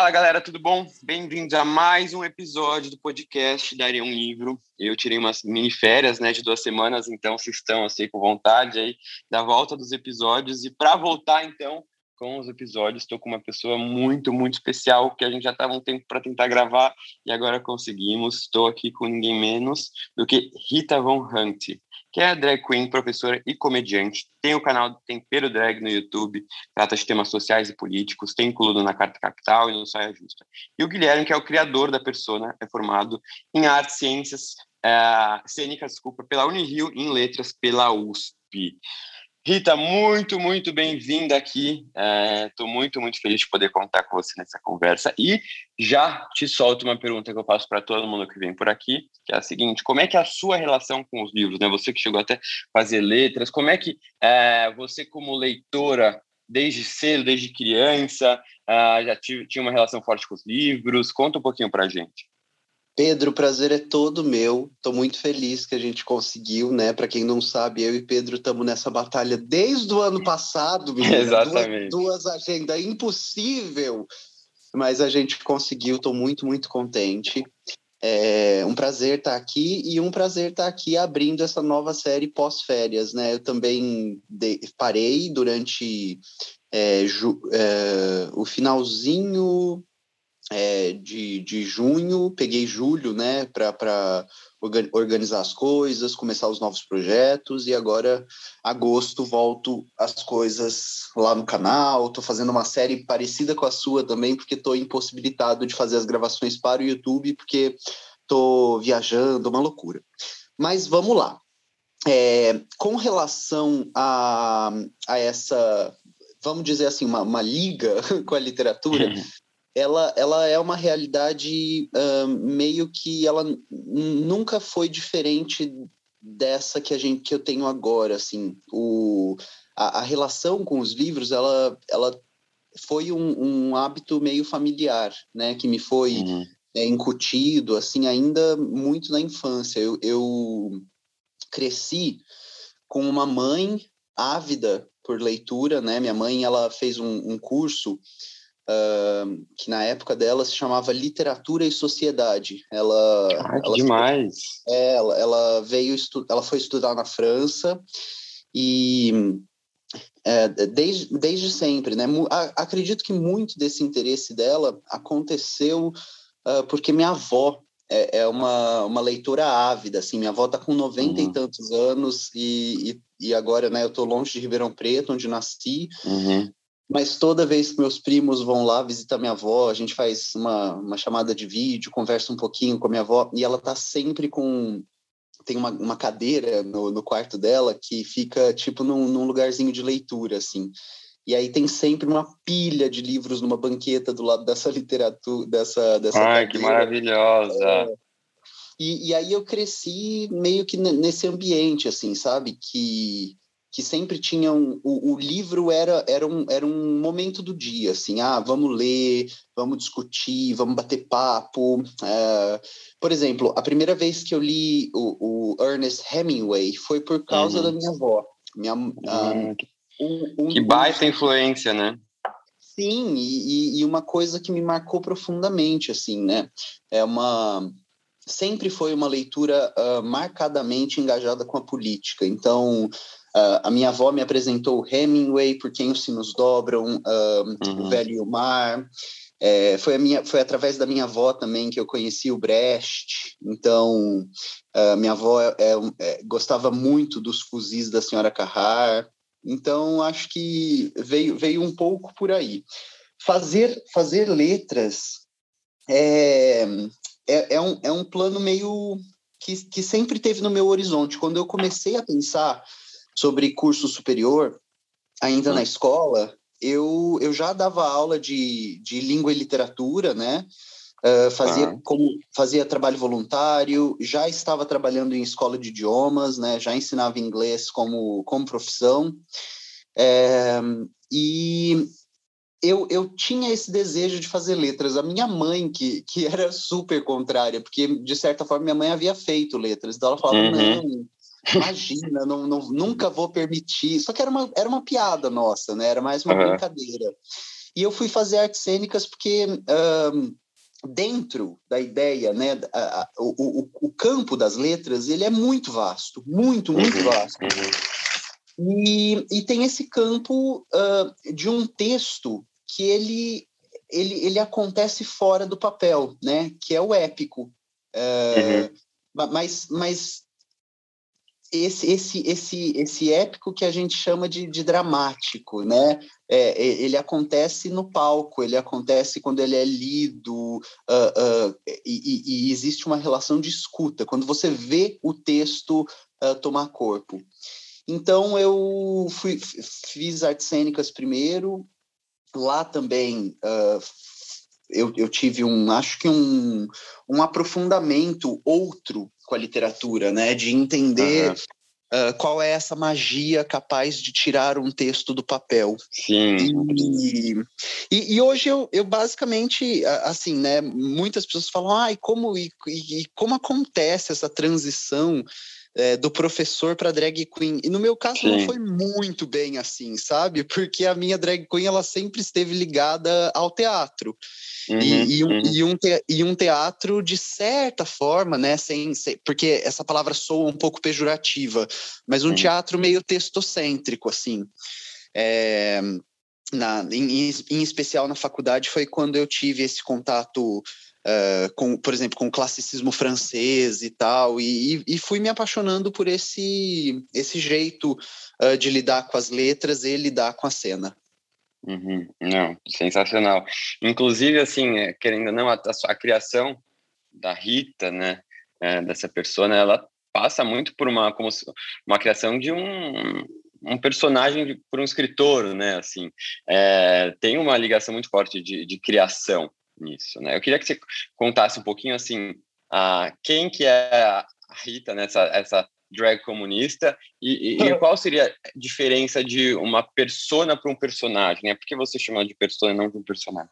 Fala galera, tudo bom? Bem-vindos a mais um episódio do podcast Daria um Livro. Eu tirei umas mini férias, né, de duas semanas, então vocês estão assim com vontade aí da volta dos episódios e para voltar então com os episódios, estou com uma pessoa muito, muito especial que a gente já estava um tempo para tentar gravar e agora conseguimos. Estou aqui com ninguém menos do que Rita Von Hunt que é drag queen, professora e comediante. Tem o canal Tempero Drag no YouTube, trata de temas sociais e políticos, tem incluído na Carta Capital e no Saia Justa. E o Guilherme, que é o criador da persona, é formado em artes, ciências é, cênicas, desculpa, pela Unirio e em letras pela USP. Rita, muito, muito bem-vinda aqui. Estou é, muito, muito feliz de poder contar com você nessa conversa. E já te solto uma pergunta que eu faço para todo mundo que vem por aqui, que é a seguinte: como é que é a sua relação com os livros? Né? Você que chegou até fazer letras, como é que é, você, como leitora, desde cedo, desde criança, é, já tinha uma relação forte com os livros? Conta um pouquinho para a gente. Pedro, o prazer é todo meu. Estou muito feliz que a gente conseguiu, né? Para quem não sabe, eu e Pedro estamos nessa batalha desde o ano passado, menina. Exatamente. Duas, duas agendas impossível, mas a gente conseguiu. Estou muito, muito contente. É um prazer estar tá aqui e um prazer estar tá aqui abrindo essa nova série pós-férias, né? Eu também de, parei durante é, é, o finalzinho é, de, de junho, peguei julho, né, para organizar as coisas, começar os novos projetos, e agora, agosto, volto as coisas lá no canal. Estou fazendo uma série parecida com a sua também, porque estou impossibilitado de fazer as gravações para o YouTube, porque estou viajando, uma loucura. Mas vamos lá. É, com relação a, a essa, vamos dizer assim, uma, uma liga com a literatura, ela, ela é uma realidade uh, meio que ela nunca foi diferente dessa que a gente que eu tenho agora assim. O a, a relação com os livros ela ela foi um, um hábito meio familiar né que me foi uhum. é, incutido assim ainda muito na infância. Eu, eu cresci com uma mãe ávida por leitura né. Minha mãe ela fez um, um curso Uh, que na época dela se chamava Literatura e Sociedade. Ela, ah, ela, demais! É, ela, ela veio ela foi estudar na França e é, desde, desde sempre, né? Acredito que muito desse interesse dela aconteceu uh, porque minha avó é, é, uma, uma leitora ávida, assim, minha avó está com 90 uhum. e tantos anos e, e, e, agora, né, eu estou longe de Ribeirão Preto, onde nasci, uhum. Mas toda vez que meus primos vão lá visitar minha avó, a gente faz uma, uma chamada de vídeo, conversa um pouquinho com a minha avó, e ela tá sempre com. Tem uma, uma cadeira no, no quarto dela que fica, tipo, num, num lugarzinho de leitura, assim. E aí tem sempre uma pilha de livros numa banqueta do lado dessa literatura, dessa, dessa Ai, cadeira. que maravilhosa! É, e, e aí eu cresci meio que nesse ambiente, assim, sabe? Que que sempre tinham o, o, livro era era um, era um momento do dia assim ah vamos ler vamos discutir vamos bater papo é, por exemplo a primeira vez que eu li o, o Ernest Hemingway foi por causa uhum. da minha avó minha uhum. um, um, que baita influência né sim e, e uma coisa que me marcou profundamente assim né é uma sempre foi uma leitura uh, marcadamente engajada com a política então Uh, a minha avó me apresentou Hemingway, Por Quem os Sinos Dobram, uh, uhum. O Velho e o Mar. É, foi, a minha, foi através da minha avó também que eu conheci o Brecht. Então, uh, minha avó é, é, gostava muito dos fuzis da senhora Carrar. Então, acho que veio, veio um pouco por aí. Fazer, fazer letras é, é, é, um, é um plano meio que, que sempre teve no meu horizonte. Quando eu comecei a pensar sobre curso superior, ainda na escola, eu, eu já dava aula de, de língua e literatura, né? Uh, fazia ah. como fazia trabalho voluntário, já estava trabalhando em escola de idiomas, né? Já ensinava inglês como como profissão. É, e eu, eu tinha esse desejo de fazer letras. A minha mãe, que, que era super contrária, porque de certa forma minha mãe havia feito letras, então ela falava: uhum. não, imagina, não, não, nunca vou permitir. Só que era uma, era uma piada nossa, né? Era mais uma uhum. brincadeira. E eu fui fazer artes cênicas porque. Um, dentro da ideia, né, a, a, o, o, o, campo das letras, ele é muito vasto, muito, muito uhum. vasto. Uhum. E, e tem esse campo uh, de um texto que ele, ele, ele acontece fora do papel, né? Que é o épico. Uh. Mas, mas esse, esse, esse, esse épico que a gente chama de, de dramático, né? É, ele acontece no palco, ele acontece quando ele é lido, uh, uh, e, e, existe uma relação de escuta, quando você vê o texto uh, tomar corpo. Então, eu fui, fiz artes cênicas primeiro, lá também eu, eu, tive um, acho que um, um aprofundamento outro com a literatura, né? De entender uhum. uh, qual é essa magia capaz de tirar um texto do papel. Sim. E, e, e hoje eu, eu basicamente, assim, né? Muitas pessoas falam, ai, ah, como, e, e como acontece essa transição é, do professor para drag queen. E no meu caso Sim. não foi muito bem assim, sabe? Porque a minha drag queen ela sempre esteve ligada ao teatro. Uhum, e, e, um, uhum. e, um te, e um teatro, de certa forma, né? Sem, sem, porque essa palavra soa um pouco pejorativa, mas um uhum. teatro meio textocêntrico, assim. É, na, em, em especial na faculdade foi quando eu tive esse contato uh, com, por exemplo, com classicismo francês e tal, e, e fui me apaixonando por esse, esse jeito uh, de lidar com as letras e lidar com a cena. Uhum. Não, sensacional. Inclusive, assim, é, querendo ou não, a, a, criação da Rita, né, é, dessa persona, ela passa muito por uma, como uma criação de um, um personagem por um escritor, né, assim, é, tem uma ligação muito forte de, de criação nisso, né? Eu queria que você contasse um pouquinho assim, a quem que é a Rita nessa essa drag comunista e, e, e, qual seria a diferença de uma persona para um personagem, né? Por que você chama de persona e não de um personagem?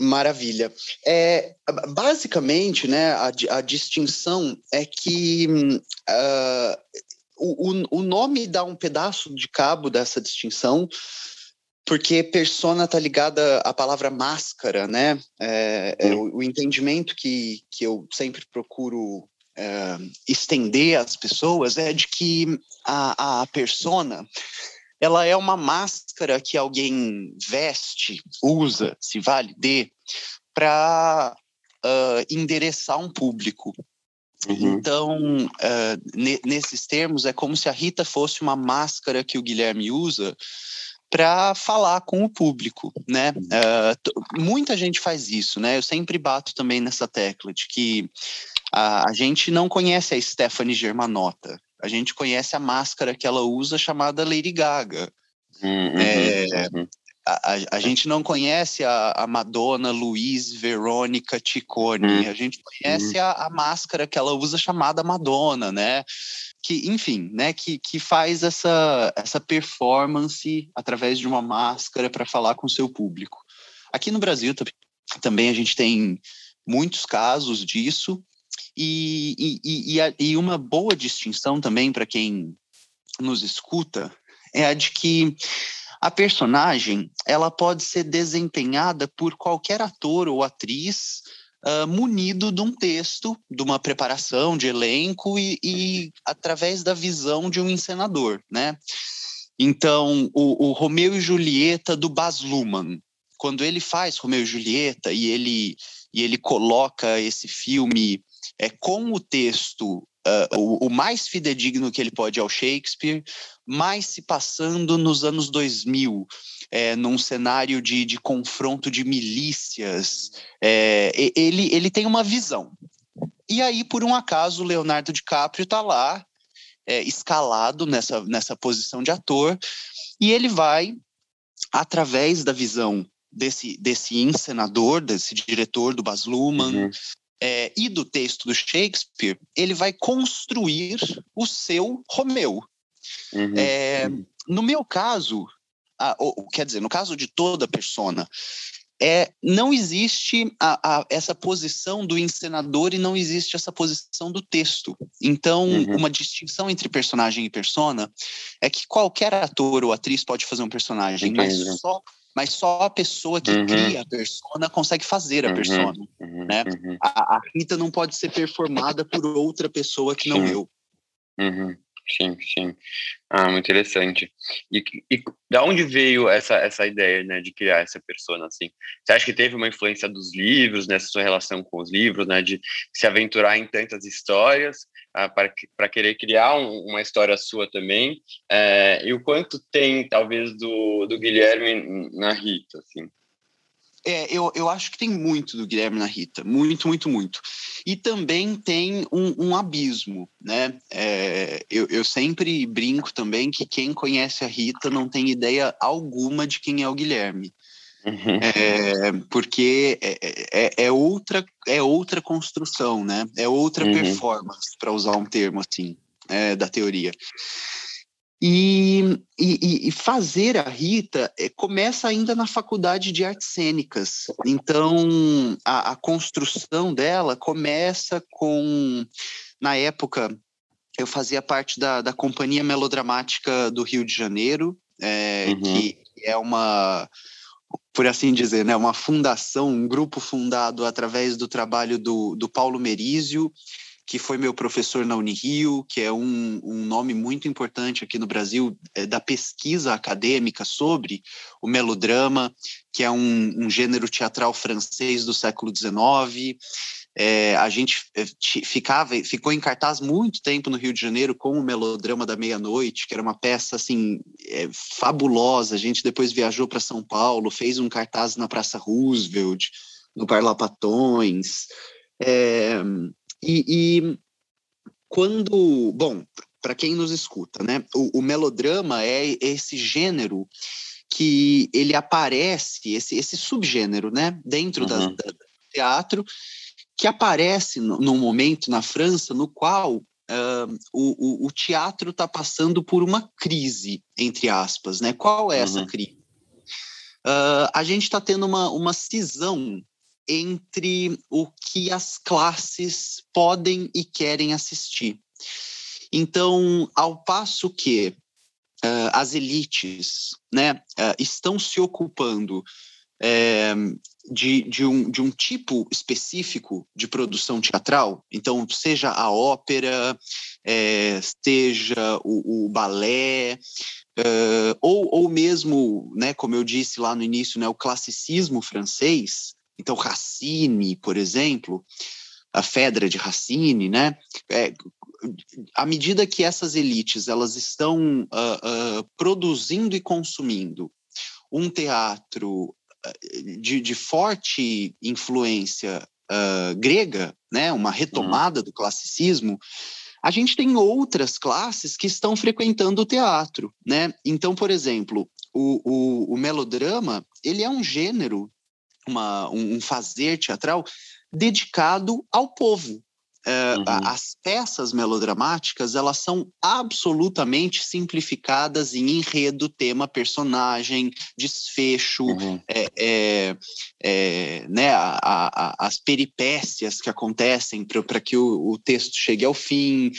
Maravilha. É, basicamente, né, a, a distinção é que uh, o, o nome dá um pedaço de cabo dessa distinção, porque persona está ligada à palavra máscara, né? É, é o, o, entendimento que, que eu sempre procuro é, estender às pessoas é de que a, a persona ela é uma máscara que alguém veste, usa, se vale de, para uh, endereçar um público. Uhum. Então, uh, nesses termos, é como se a Rita fosse uma máscara que o Guilherme usa para falar com o público, né? Uh, muita gente faz isso, né? Eu sempre bato também nessa tecla de que a, a gente não conhece a Stephanie Germanotta, a gente conhece a máscara que ela usa chamada Lady Gaga. Uhum, é, uhum. A, a, gente não conhece a, a Madonna Luiz Verônica Ticone, uhum. a gente conhece a, a máscara que ela usa chamada Madonna, né? Que, enfim, né, que, que faz essa, essa performance através de uma máscara para falar com o seu público. Aqui no Brasil também a gente tem muitos casos disso, e, e, e, e uma boa distinção também para quem nos escuta é a de que a personagem ela pode ser desempenhada por qualquer ator ou atriz uh, munido de um texto, de uma preparação de elenco e, e através da visão de um encenador, né? Então, o, o Romeu e Julieta do Baz Luhrmann, quando ele faz Romeu e Julieta e ele, e ele coloca esse filme é, com o texto Uh, o, o, mais fidedigno que ele pode ao Shakespeare, mais se passando nos anos 2000, é, num cenário de, de confronto de milícias. É, ele, ele tem uma visão. E aí, por um acaso, Leonardo DiCaprio está lá, é, escalado nessa, nessa posição de ator, e ele vai, através da visão desse, desse encenador, desse diretor, do Baz Luhrmann, uhum. É, e do texto do Shakespeare, ele vai construir o seu Romeu. Uhum. É, no meu caso, a, ou, quer dizer, no caso de toda persona, é, não existe a, a, essa posição do encenador e não existe essa posição do texto. Então, uhum. uma distinção entre personagem e persona é que qualquer ator ou atriz pode fazer um personagem, mas só, mas só a pessoa que uhum. cria a persona consegue fazer a uhum. persona. Uhum. Né? Uhum. A, a, Rita não pode ser performada por outra pessoa que não eu. Uhum. Sim, sim. Ah, muito interessante. E, e da onde veio essa, essa ideia, né, de criar essa persona, assim? Você acha que teve uma influência dos livros, nessa sua relação com os livros, né, de se aventurar em tantas histórias, ah, para querer criar um, uma história sua também? É, e o quanto tem, talvez, do, do Guilherme na Rita, assim? É, eu, eu acho que tem muito do Guilherme na Rita, muito, muito, muito. E também tem um, um abismo, né? É, eu, eu sempre brinco também que quem conhece a Rita não tem ideia alguma de quem é o Guilherme. Uhum. É, porque é, é, é, outra, é outra construção, né? É outra uhum. performance, para usar um termo assim, é, da teoria. E, e, e, fazer a Rita é, começa ainda na faculdade de artes cênicas. Então, a, a, construção dela começa com. Na época, eu fazia parte da, da Companhia Melodramática do Rio de Janeiro, é, uhum. que é uma. Por assim dizer, né, uma fundação, um grupo fundado através do trabalho do, do Paulo Merizio, que foi meu professor na Unirio, que é um, um nome muito importante aqui no Brasil é, da pesquisa acadêmica sobre o melodrama, que é um, um gênero teatral francês do século XIX. É, a gente é, ficava, ficou em cartaz muito tempo no Rio de Janeiro com o melodrama da meia-noite, que era uma peça assim é, fabulosa. A gente depois viajou para São Paulo, fez um cartaz na Praça Roosevelt, no Parlapatões. É, e, e quando, bom, para quem nos escuta, né, o, o, melodrama é esse gênero que ele aparece, esse, esse subgênero, né, dentro uhum. da, da, do teatro, que aparece no, num momento na França no qual uh, o, o, o, teatro está passando por uma crise, entre aspas, né? Qual é uhum. essa crise? Uh, a gente está tendo uma, uma cisão entre o que as classes podem e querem assistir. Então, ao passo que uh, as elites né, uh, estão se ocupando é, de, de, um, de um tipo específico de produção teatral, então, seja a ópera, é, seja o, o balé, uh, ou, ou mesmo, né, como eu disse lá no início, né, o classicismo francês, então, Racine, por exemplo, a Fedra de Racine, né? É, à medida que essas elites elas estão uh, uh, produzindo e consumindo um teatro de, de forte influência uh, grega, né? Uma retomada uhum. do classicismo. A gente tem outras classes que estão frequentando o teatro, né? Então, por exemplo, o, o, o melodrama ele é um gênero uma, um fazer teatral dedicado ao povo. É, uhum. As peças melodramáticas elas são absolutamente simplificadas em enredo, tema, personagem, desfecho, uhum. é, é, é, né, a, a, as peripécias que acontecem para que o, o texto chegue ao fim.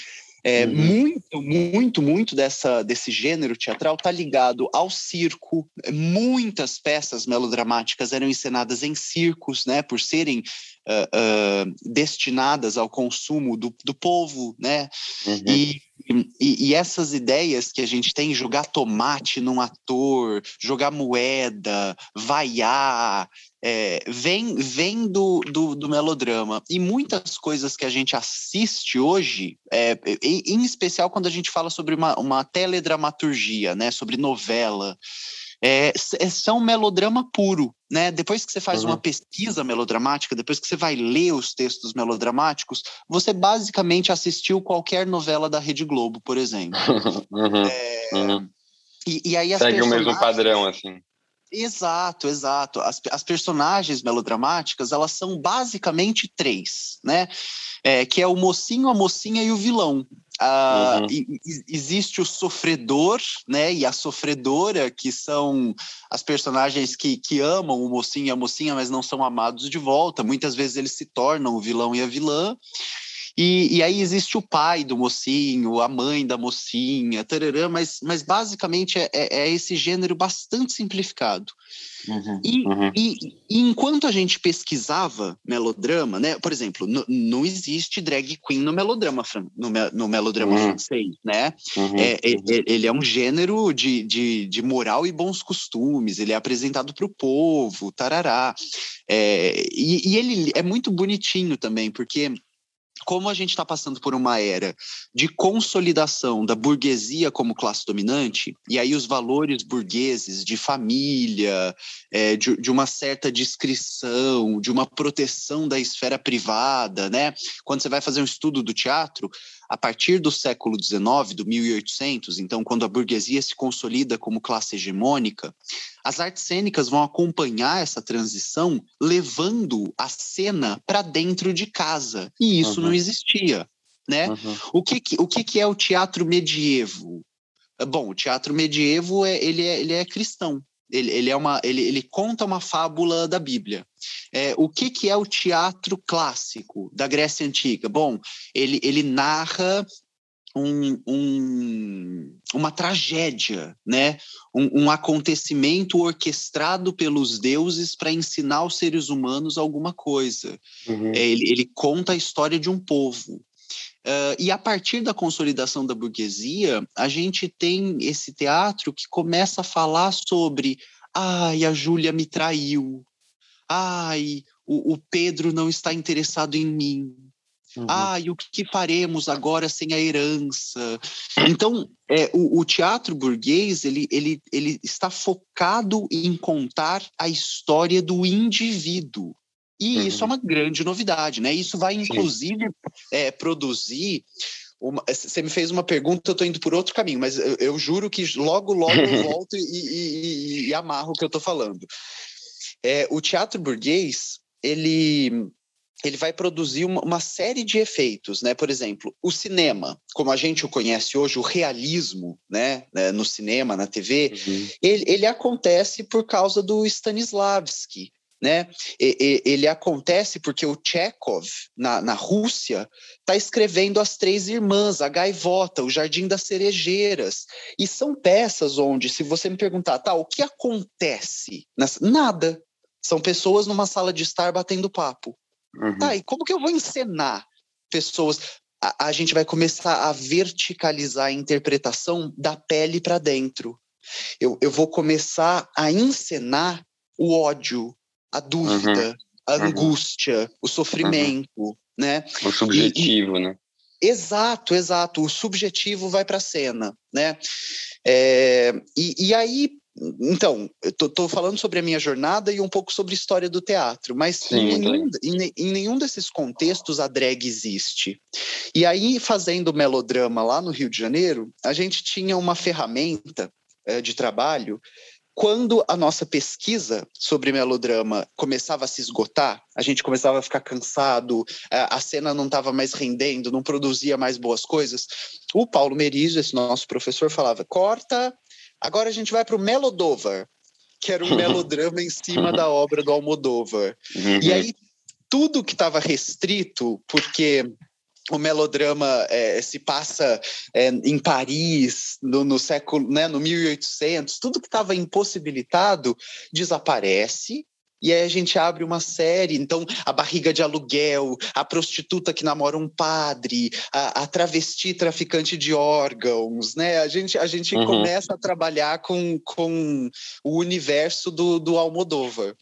É, uhum. Muito, muito, muito dessa, desse gênero teatral está ligado ao circo. Muitas peças melodramáticas eram encenadas em circos, né, por serem uh, uh, destinadas ao consumo do, do povo, né? Uhum. E, e, e, essas ideias que a gente tem, jogar tomate num ator, jogar moeda, vaiar, é, vem, vem do, do, do, melodrama. E muitas coisas que a gente assiste hoje, é, em, em, especial quando a gente fala sobre uma, uma teledramaturgia, né, sobre novela, é, é são melodrama puro. Né? Depois que você faz uhum. uma pesquisa melodramática, depois que você vai ler os textos melodramáticos, você basicamente assistiu qualquer novela da Rede Globo, por exemplo. uhum. É, uhum. E, e, aí Segue o mesmo padrão, assim. Exato, exato. As, as personagens melodramáticas, elas são basicamente três, né? É, que é o mocinho, a mocinha e o vilão. Uh, uhum. existe o sofredor, né, e a sofredora, que são as personagens que, que amam o mocinho e a mocinha, mas não são amados de volta. Muitas vezes eles se tornam o vilão e a vilã. E, e, aí existe o pai do mocinho, a mãe da mocinha, tarará, mas, mas basicamente é, é, é esse gênero bastante simplificado. Uhum, e, uhum. E, e, enquanto a gente pesquisava melodrama, né? Por exemplo, não existe drag queen no melodrama, no, no melodrama uhum. francês, né? Uhum, é, é, uhum. é, ele é um gênero de, de, de, moral e bons costumes, ele é apresentado para o povo, tarará. É, e, e ele é muito bonitinho também, porque como a gente está passando por uma era de consolidação da burguesia como classe dominante, e aí os valores burgueses de família, é, de, de, uma certa discrição, de uma proteção da esfera privada, né? Quando você vai fazer um estudo do teatro, a partir do século XIX, do 1800, então, quando a burguesia se consolida como classe hegemônica, as artes cênicas vão acompanhar essa transição, levando a cena para dentro de casa. E isso uhum. não existia. Né? Uhum. O, que, que, o que, que é o teatro medievo? Bom, o teatro medievo é, ele, é, ele é cristão. Ele, ele, é uma, ele, ele conta uma fábula da Bíblia. É, o que, que é o teatro clássico da Grécia Antiga? Bom, ele, ele narra um, um, uma tragédia, né? Um, um, acontecimento orquestrado pelos deuses para ensinar aos seres humanos alguma coisa. Uhum. É, ele, ele, conta a história de um povo. Uh, e a partir da consolidação da burguesia, a gente tem esse teatro que começa a falar sobre ai, a Júlia me traiu, ai, o, o, Pedro não está interessado em mim, uhum. ai, o que faremos agora sem a herança? Então, é, o, o, teatro burguês, ele, ele, ele está focado em contar a história do indivíduo, e uhum. isso é uma grande novidade, né? Isso vai, inclusive, é, produzir. Uma... Você me fez uma pergunta, eu estou indo por outro caminho, mas eu, eu juro que logo, logo eu volto e, e, e, amarro o que eu estou falando. É, o teatro burguês, ele ele vai produzir uma, série de efeitos, né? Por exemplo, o cinema, como a gente o conhece hoje, o realismo, né? né no cinema, na TV, uhum. ele, ele acontece por causa do Stanislavski, né? E, e, ele acontece porque o Chekhov, na, na Rússia, está escrevendo As Três Irmãs, A Gaivota, O Jardim das Cerejeiras. E são peças onde, se você me perguntar, tá, o que acontece? Nada. São pessoas numa sala de estar batendo papo. Uhum. Tá, e como que eu vou encenar pessoas? A, a gente vai começar a verticalizar a interpretação da pele para dentro. Eu, eu vou começar a encenar o ódio, a dúvida, uhum. a uhum. angústia, o sofrimento, uhum. né? O subjetivo, e, né? Exato, exato. O subjetivo vai para a cena, né? É, e, e, aí, então, tô, falando sobre a minha jornada e um pouco sobre a história do teatro, mas Sim, em, nenhum, em, em, nenhum desses contextos a drag existe. E aí, fazendo melodrama lá no Rio de Janeiro, a gente tinha uma ferramenta é, de trabalho quando a nossa pesquisa sobre melodrama começava a se esgotar, a gente começava a ficar cansado, a cena não estava mais rendendo, não produzia mais boas coisas, o Paulo Merizo, esse nosso professor, falava: corta, agora a gente vai para o Melodover, que era um melodrama em cima da obra do Almodóvar. Uhum. E aí tudo que estava restrito, porque o melodrama é, se passa é, em Paris no, no, século, né, no 1800, tudo que estava impossibilitado desaparece e aí a gente abre uma série, então a barriga de aluguel, a prostituta que namora um padre, a, a travesti traficante de órgãos, né? A gente, a gente uhum. começa a trabalhar com, com o universo do, do Almodóvar.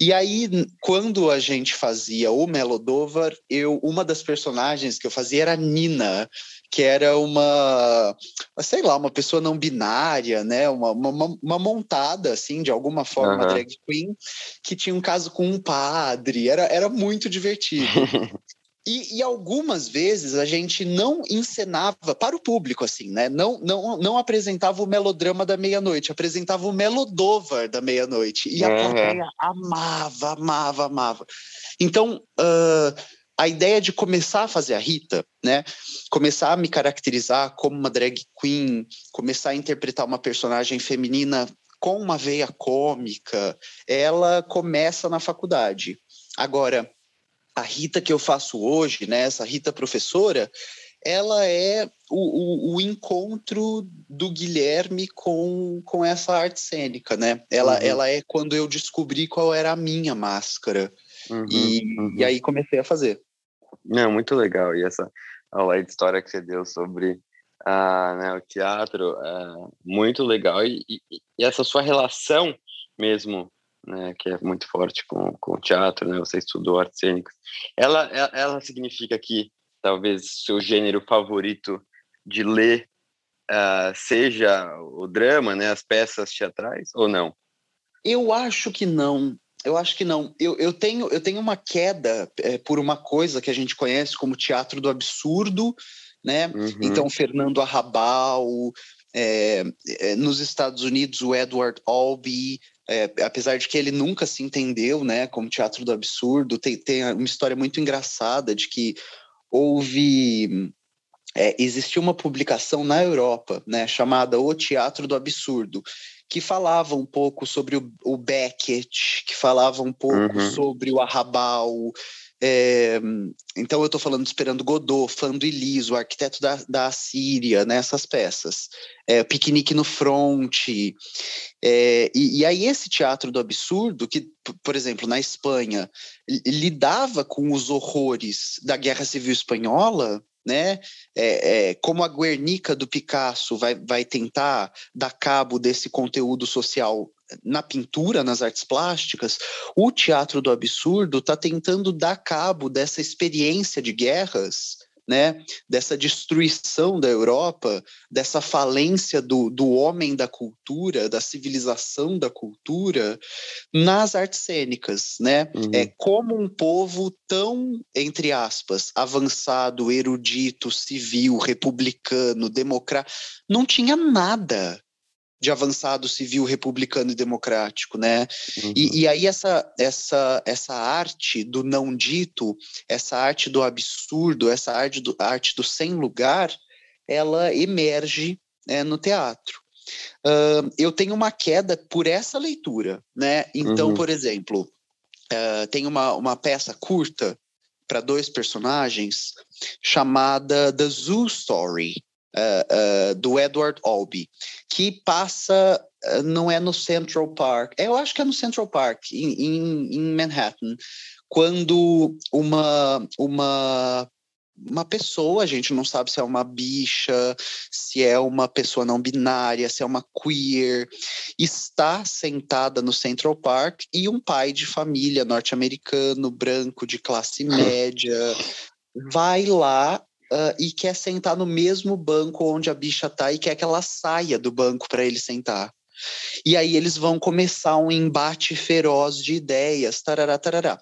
E aí, quando a gente fazia o Melodóvar, eu, uma das personagens que eu fazia era Nina, que era uma, sei lá, uma pessoa não binária, né? Uma, uma, uma montada, assim, de alguma forma, uhum. drag queen, que tinha um caso com um padre. Era, era muito divertido. E, e, algumas vezes a gente não encenava para o público, assim, né? Não, não, não apresentava o melodrama da meia-noite, apresentava o melodover da meia-noite. E a uhum. plateia amava, amava, amava. Então, uh, a ideia de começar a fazer a Rita, né? Começar a me caracterizar como uma drag queen, começar a interpretar uma personagem feminina com uma veia cômica, ela começa na faculdade. Agora, a Rita que eu faço hoje, né, essa Rita professora, ela é o, o, o, encontro do Guilherme com, com essa arte cênica, né? Ela, uhum. ela é quando eu descobri qual era a minha máscara. Uhum, e, uhum. e aí comecei a fazer. Não, muito legal. E essa aula de história que você deu sobre ah, né, o teatro, é muito legal. E, e, e essa sua relação mesmo né, que é muito forte com, com o teatro, né, você estudou artes cênicas, ela, ela significa que talvez seu gênero favorito de ler uh, seja o drama, né, as peças teatrais, ou não? Eu acho que não. Eu acho que não. Eu, eu, tenho, eu tenho uma queda é, por uma coisa que a gente conhece como teatro do absurdo, né? Uhum. Então, Fernando Arrabal, é, é, nos Estados Unidos, o Edward Albee, é, apesar de que ele nunca se entendeu né, como teatro do absurdo, tem, tem uma história muito engraçada de que houve. É, existiu uma publicação na Europa né, chamada O Teatro do Absurdo, que falava um pouco sobre o, o Beckett, que falava um pouco uhum. sobre o Arrabal, é, então eu estou falando Esperando Godot, Fando Eliso, o Arquiteto da, da Síria, nessas né, peças. É, Piquenique no Front. É, e, e, aí esse teatro do absurdo, que, por exemplo, na Espanha, lidava com os horrores da Guerra Civil Espanhola, né? É, é, como a Guernica do Picasso vai, vai tentar dar cabo desse conteúdo social na pintura, nas artes plásticas, o teatro do absurdo está tentando dar cabo dessa experiência de guerras, né, dessa destruição da Europa, dessa falência do, do homem da cultura, da civilização da cultura, nas artes cênicas, né? Uhum. É como um povo tão, entre aspas, avançado, erudito, civil, republicano, democrático, não tinha nada de avançado civil republicano e democrático, né? Uhum. E, e, aí essa, essa, essa arte do não dito, essa arte do absurdo, essa arte do, arte do sem lugar, ela emerge é, no teatro. Uh, eu tenho uma queda por essa leitura, né? Então, uhum. por exemplo, uh, tem uma, uma peça curta para dois personagens chamada The Zoo Story, uh, uh, do Edward Albee, que passa, uh, não é no Central Park, eu acho que é no Central Park, em Manhattan, quando uma, uma uma pessoa, a gente não sabe se é uma bicha, se é uma pessoa não binária, se é uma queer, está sentada no Central Park e um pai de família norte-americano, branco, de classe média, vai lá uh, e quer sentar no mesmo banco onde a bicha tá e quer que ela saia do banco para ele sentar. E aí eles vão começar um embate feroz de ideias, tarará, tarará.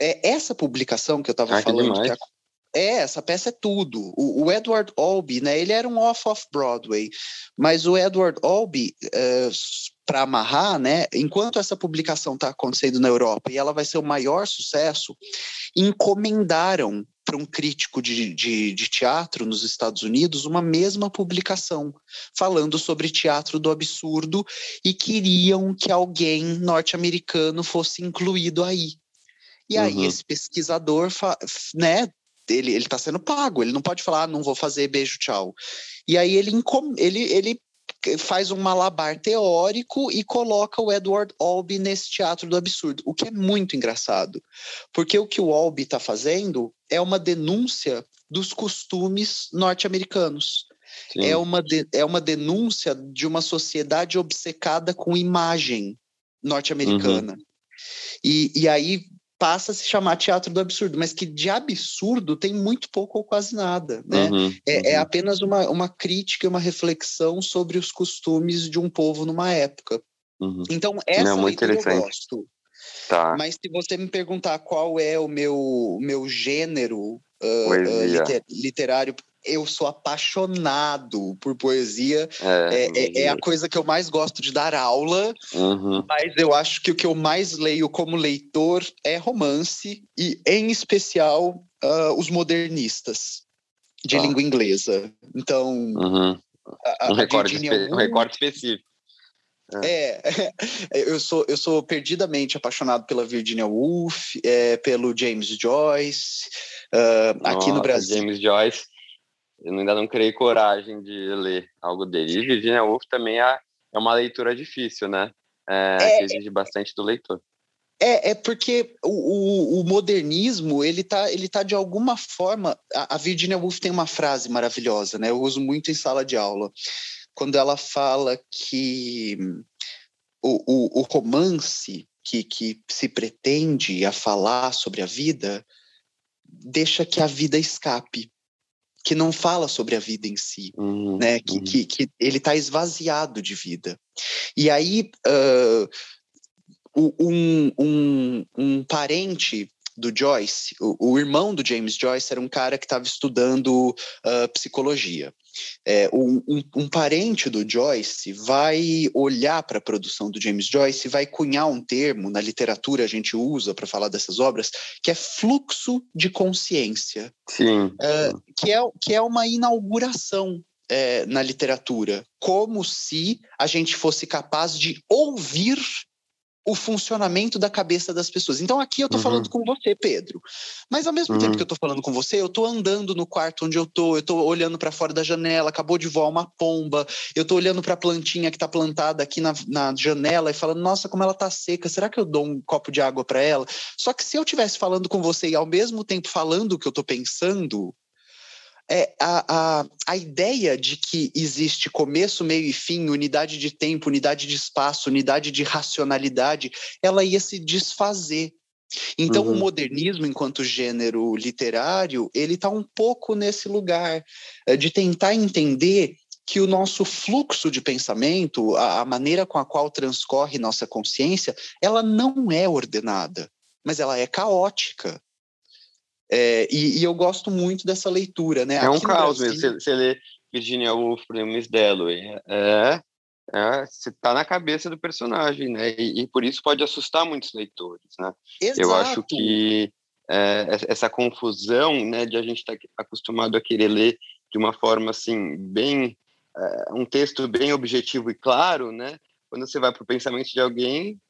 É, essa publicação que eu estava falando, que é, essa peça é tudo. O, o, Edward Albee, né, ele era um off-off-Broadway, mas o Edward Albee, uh, eh, para amarrar, né, enquanto essa publicação está acontecendo na Europa e ela vai ser o maior sucesso, encomendaram para um crítico de, de, de, teatro nos Estados Unidos uma mesma publicação falando sobre teatro do absurdo e queriam que alguém norte-americano fosse incluído aí. E aí uhum. esse pesquisador, né, ele está sendo pago, ele não pode falar, ah, não vou fazer beijo, tchau. E aí ele, ele, ele faz um malabar teórico e coloca o Edward Albee nesse teatro do absurdo, o que é muito engraçado, porque o que o Albee está fazendo é uma denúncia dos costumes norte-americanos. É uma, de, é uma denúncia de uma sociedade obcecada com imagem norte-americana. Uhum. E, e aí passa a se chamar teatro do absurdo, mas que de absurdo tem muito pouco ou quase nada, né? Uhum, é, é uhum. é, apenas uma, uma crítica, uma reflexão sobre os costumes de um povo numa época. Uhum. Então, essa Não, leitura eu gosto. Tá. Mas se você me perguntar qual é o meu, meu gênero uh, uh, liter, literário, eu sou apaixonado por poesia. É, é, é, é, a coisa que eu mais gosto de dar aula, uhum. mas eu acho que o que eu mais leio como leitor é romance, e em especial uh, os modernistas de ah. língua inglesa. Então. Uhum. A, a um, recorte um recorte específico. É. é, eu, sou, eu sou perdidamente apaixonado pela Virginia Woolf, é, pelo James Joyce, uh, Nossa, aqui no Brasil. James Joyce, eu ainda não criei coragem de ler algo dele. E Virginia Woolf também é, é uma leitura difícil, né? É, é, que exige bastante do leitor. É, é porque o, o, o, modernismo, ele tá, ele tá de alguma forma. A, a Virginia Woolf tem uma frase maravilhosa, né? Eu uso muito em sala de aula quando ela fala que o, o, o romance que, que se pretende a falar sobre a vida deixa que a vida escape, que não fala sobre a vida em si, uhum, né? Que, uhum. que, que, ele está esvaziado de vida. E aí, uh, um, um, um parente do Joyce, o, o, irmão do James Joyce era um cara que estava estudando uh, psicologia. É, um, um, parente do Joyce vai olhar para a produção do James Joyce e vai cunhar um termo, na literatura a gente usa para falar dessas obras, que é fluxo de consciência. Sim. É, que, é, que é uma inauguração é, na literatura, como se a gente fosse capaz de ouvir o funcionamento da cabeça das pessoas. Então aqui eu tô uhum. falando com você, Pedro. Mas ao mesmo uhum. tempo que eu tô falando com você, eu tô andando no quarto onde eu tô, eu tô olhando para fora da janela, acabou de voar uma pomba, eu tô olhando para a plantinha que tá plantada aqui na, na janela e falando, nossa, como ela tá seca, será que eu dou um copo de água para ela? Só que se eu tivesse falando com você e ao mesmo tempo falando o que eu tô pensando, é, a, a, a ideia de que existe começo, meio e fim, unidade de tempo, unidade de espaço, unidade de racionalidade, ela ia se desfazer. Então, uhum. o modernismo, enquanto gênero literário, ele está um pouco nesse lugar é, de tentar entender que o nosso fluxo de pensamento, a, a maneira com a qual transcorre nossa consciência, ela não é ordenada, mas ela é caótica. É, e, e, eu gosto muito dessa leitura, né? É um caos Brasil... mesmo. Você, lê Virginia Woolf, por Miss Dalloway. É, é, você está na cabeça do personagem, né? E, e, por isso pode assustar muitos leitores, né? Exato. Eu acho que é, essa confusão, né, de a gente estar tá acostumado a querer ler de uma forma assim bem é, um texto bem objetivo e claro, né? Quando você vai para o pensamento de alguém,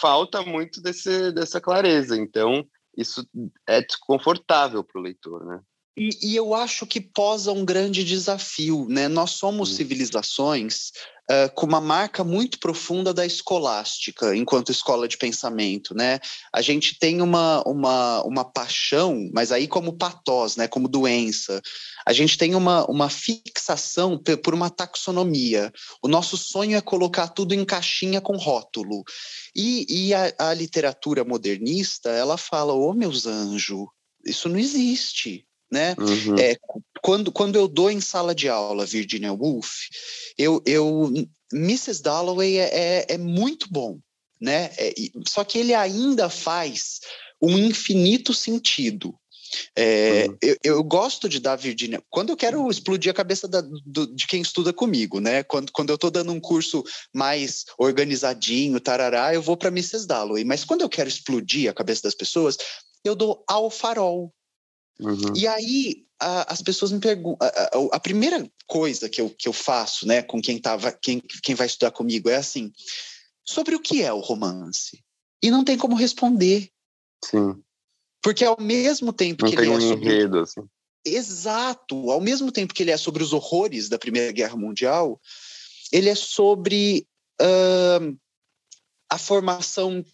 falta muito desse, dessa clareza. Então, isso é desconfortável para o leitor, né? E, e, eu acho que posa um grande desafio, né? Nós somos civilizações uh, com uma marca muito profunda da escolástica, enquanto escola de pensamento, né? A gente tem uma, uma, uma paixão, mas aí como patós, né? Como doença. A gente tem uma, uma fixação por uma taxonomia. O nosso sonho é colocar tudo em caixinha com rótulo. E, e a, a literatura modernista, ela fala, ô oh, meus anjos, isso não existe né? Uhum. É, quando, quando eu dou em sala de aula Virginia Woolf, eu, eu Mrs. Dalloway é, é, é muito bom, né? É, só que ele ainda faz um infinito sentido. É, uhum. eu, eu, gosto de dar Virginia quando eu quero explodir a cabeça da, do, de quem estuda comigo, né? Quando, quando eu estou dando um curso mais organizadinho, tarará, eu vou para Mrs. Dalloway. Mas quando eu quero explodir a cabeça das pessoas, eu dou ao farol. Uhum. E aí a, as pessoas me perguntam. A, a, primeira coisa que eu, que eu faço, né, com quem tava, quem, quem vai estudar comigo é assim: sobre o que é o romance? E não tem como responder. Sim. Porque ao mesmo tempo não que ele é um sobre... enredo, assim. Exato. Ao mesmo tempo que ele é sobre os horrores da Primeira Guerra Mundial, ele é sobre uh, a formação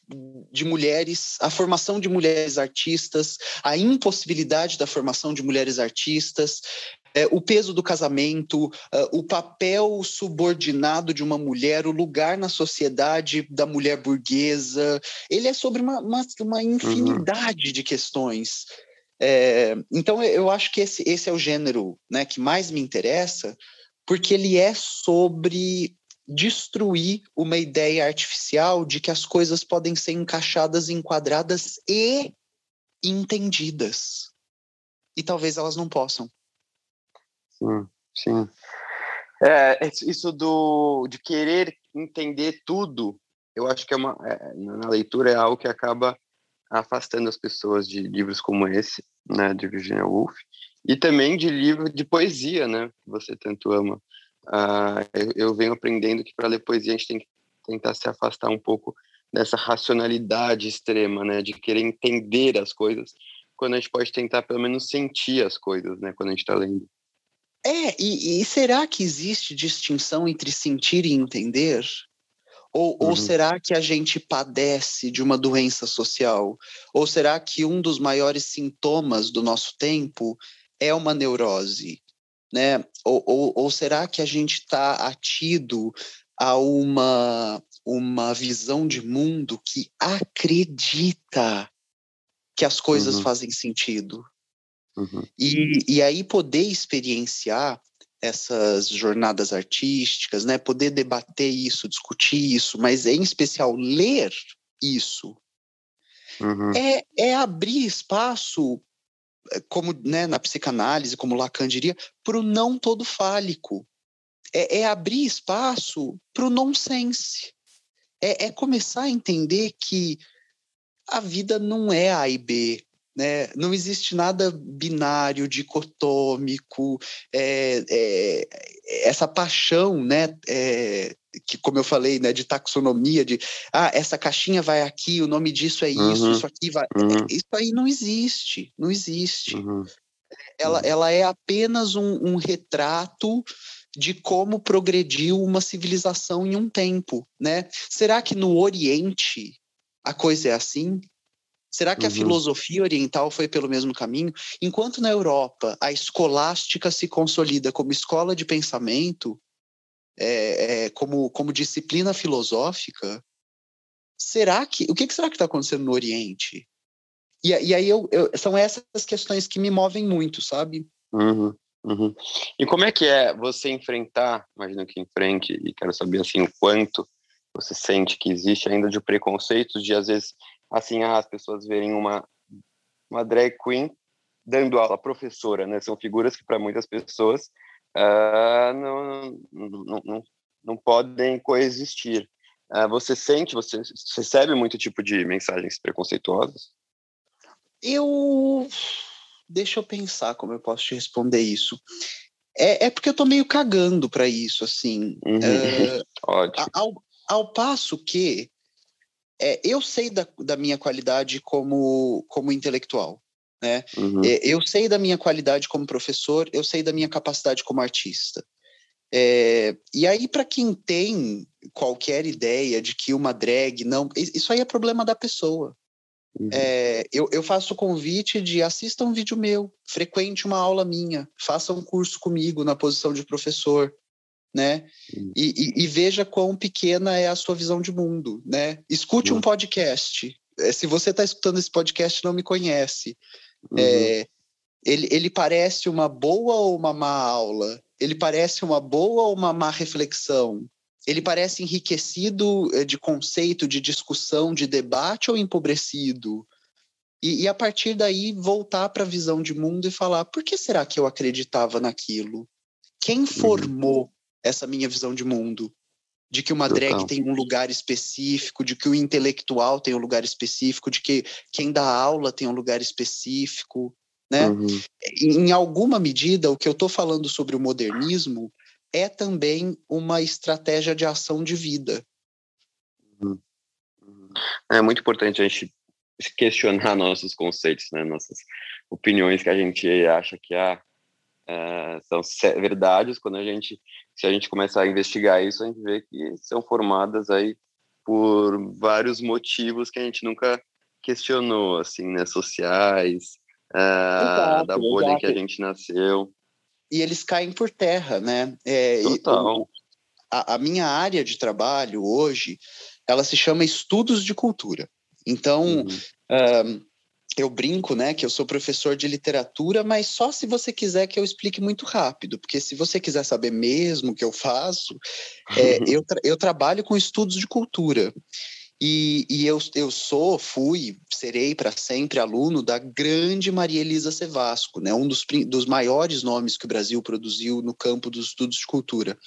de mulheres, a formação de mulheres artistas, a impossibilidade da formação de mulheres artistas, é, o peso do casamento, uh, o papel subordinado de uma mulher, o lugar na sociedade da mulher burguesa. Ele é sobre uma, uma, uma infinidade uhum. de questões. É, então, eu acho que esse, esse é o gênero né, que mais me interessa, porque ele é sobre destruir uma ideia artificial de que as coisas podem ser encaixadas, enquadradas e entendidas. E talvez elas não possam. Sim, sim. É, isso do, de querer entender tudo, eu acho que é uma, é, na leitura é algo que acaba afastando as pessoas de livros como esse, né, de Virginia Woolf, e também de livro de poesia, né, que você tanto ama. Uh, eu, venho aprendendo que para ler poesia a gente tem que tentar se afastar um pouco dessa racionalidade extrema, né, de querer entender as coisas, quando a gente pode tentar pelo menos sentir as coisas, né, quando a gente está lendo. É, e, e, será que existe distinção entre sentir e entender? Ou, uhum. ou será que a gente padece de uma doença social? Ou será que um dos maiores sintomas do nosso tempo é uma neurose? Né? Ou, ou, ou será que a gente está atido a uma, uma visão de mundo que acredita que as coisas uhum. fazem sentido? Uhum. E, e aí poder experienciar essas jornadas artísticas, né? Poder debater isso, discutir isso, mas em especial ler isso, uhum. é, é abrir espaço, como né, na psicanálise, como Lacan diria, para o não todo fálico. É, é abrir espaço para o nonsense. É, é começar a entender que a vida não é A e B, né? Não existe nada binário, dicotômico, é, é, essa paixão, né? É, que, como eu falei, né, de taxonomia, de ah, essa caixinha vai aqui, o nome disso é isso, uhum. isso aqui vai. Uhum. Isso aí não existe, não existe. Uhum. Ela, uhum. ela é apenas um, um retrato de como progrediu uma civilização em um tempo, né? Será que no Oriente a coisa é assim? Será que uhum. a filosofia oriental foi pelo mesmo caminho? Enquanto na Europa a escolástica se consolida como escola de pensamento, é, é, como, como disciplina filosófica, será que o que, que será que está acontecendo no Oriente? E, e aí eu, eu, são essas questões que me movem muito, sabe? Uhum, uhum. E como é que é você enfrentar, imagino que enfrente, e quero saber assim o quanto você sente que existe ainda de preconceitos de às vezes assim, ah, as pessoas verem uma, uma drag queen dando aula, professora, né? São figuras que para muitas pessoas uh, não, não, não, não podem coexistir. Uh, você sente, você recebe muito tipo de mensagens preconceituosas? Eu. Deixa eu pensar como eu posso te responder isso. É, é porque eu tô meio cagando para isso, assim. Uhum. Uh, Ótimo. Ao, ao passo que é, eu sei da, da minha qualidade como, como intelectual, né? Uhum. É, eu sei da minha qualidade como professor, eu sei da minha capacidade como artista. É, e aí, para quem tem qualquer ideia de que uma drag não. Isso aí é problema da pessoa. Uhum. É, eu, eu faço o convite de assista um vídeo meu, frequente uma aula minha, faça um curso comigo na posição de professor né? E, e, e, veja quão pequena é a sua visão de mundo, né? Escute uhum. um podcast. É, se você está escutando esse podcast não me conhece, uhum. é, ele, ele parece uma boa ou uma má aula? Ele parece uma boa ou uma má reflexão? Ele parece enriquecido é, de conceito, de discussão, de debate ou empobrecido? E, e a partir daí voltar para a visão de mundo e falar: por que será que eu acreditava naquilo? Quem uhum. Essa minha visão de mundo. De que uma drag tem um lugar específico, de que o intelectual tem um lugar específico, de que quem dá aula tem um lugar específico, né? Uhum. Em alguma medida, o que eu estou falando sobre o modernismo é também uma estratégia de ação de vida. Uhum. É muito importante a gente questionar nossos conceitos, né? Nossas opiniões que a gente acha que ah, uh, são verdades quando a gente se a gente começar a investigar isso, a gente vê que são formadas aí por vários motivos que a gente nunca questionou, assim, né, sociais, uh, exato, da bolha exato. em que a gente nasceu. E eles caem por terra, né? É, Total. a, a, minha área de trabalho hoje, ela se chama Estudos de Cultura. Então, uhum. Eu brinco, né, que eu sou professor de literatura, mas só se você quiser que eu explique muito rápido, porque se você quiser saber mesmo o que eu faço, é, eu, tra eu trabalho com estudos de cultura. E, e eu, eu sou, fui, serei para sempre aluno da grande Maria Elisa Sevasco, né, um dos, dos maiores nomes que o Brasil produziu no campo dos estudos de cultura.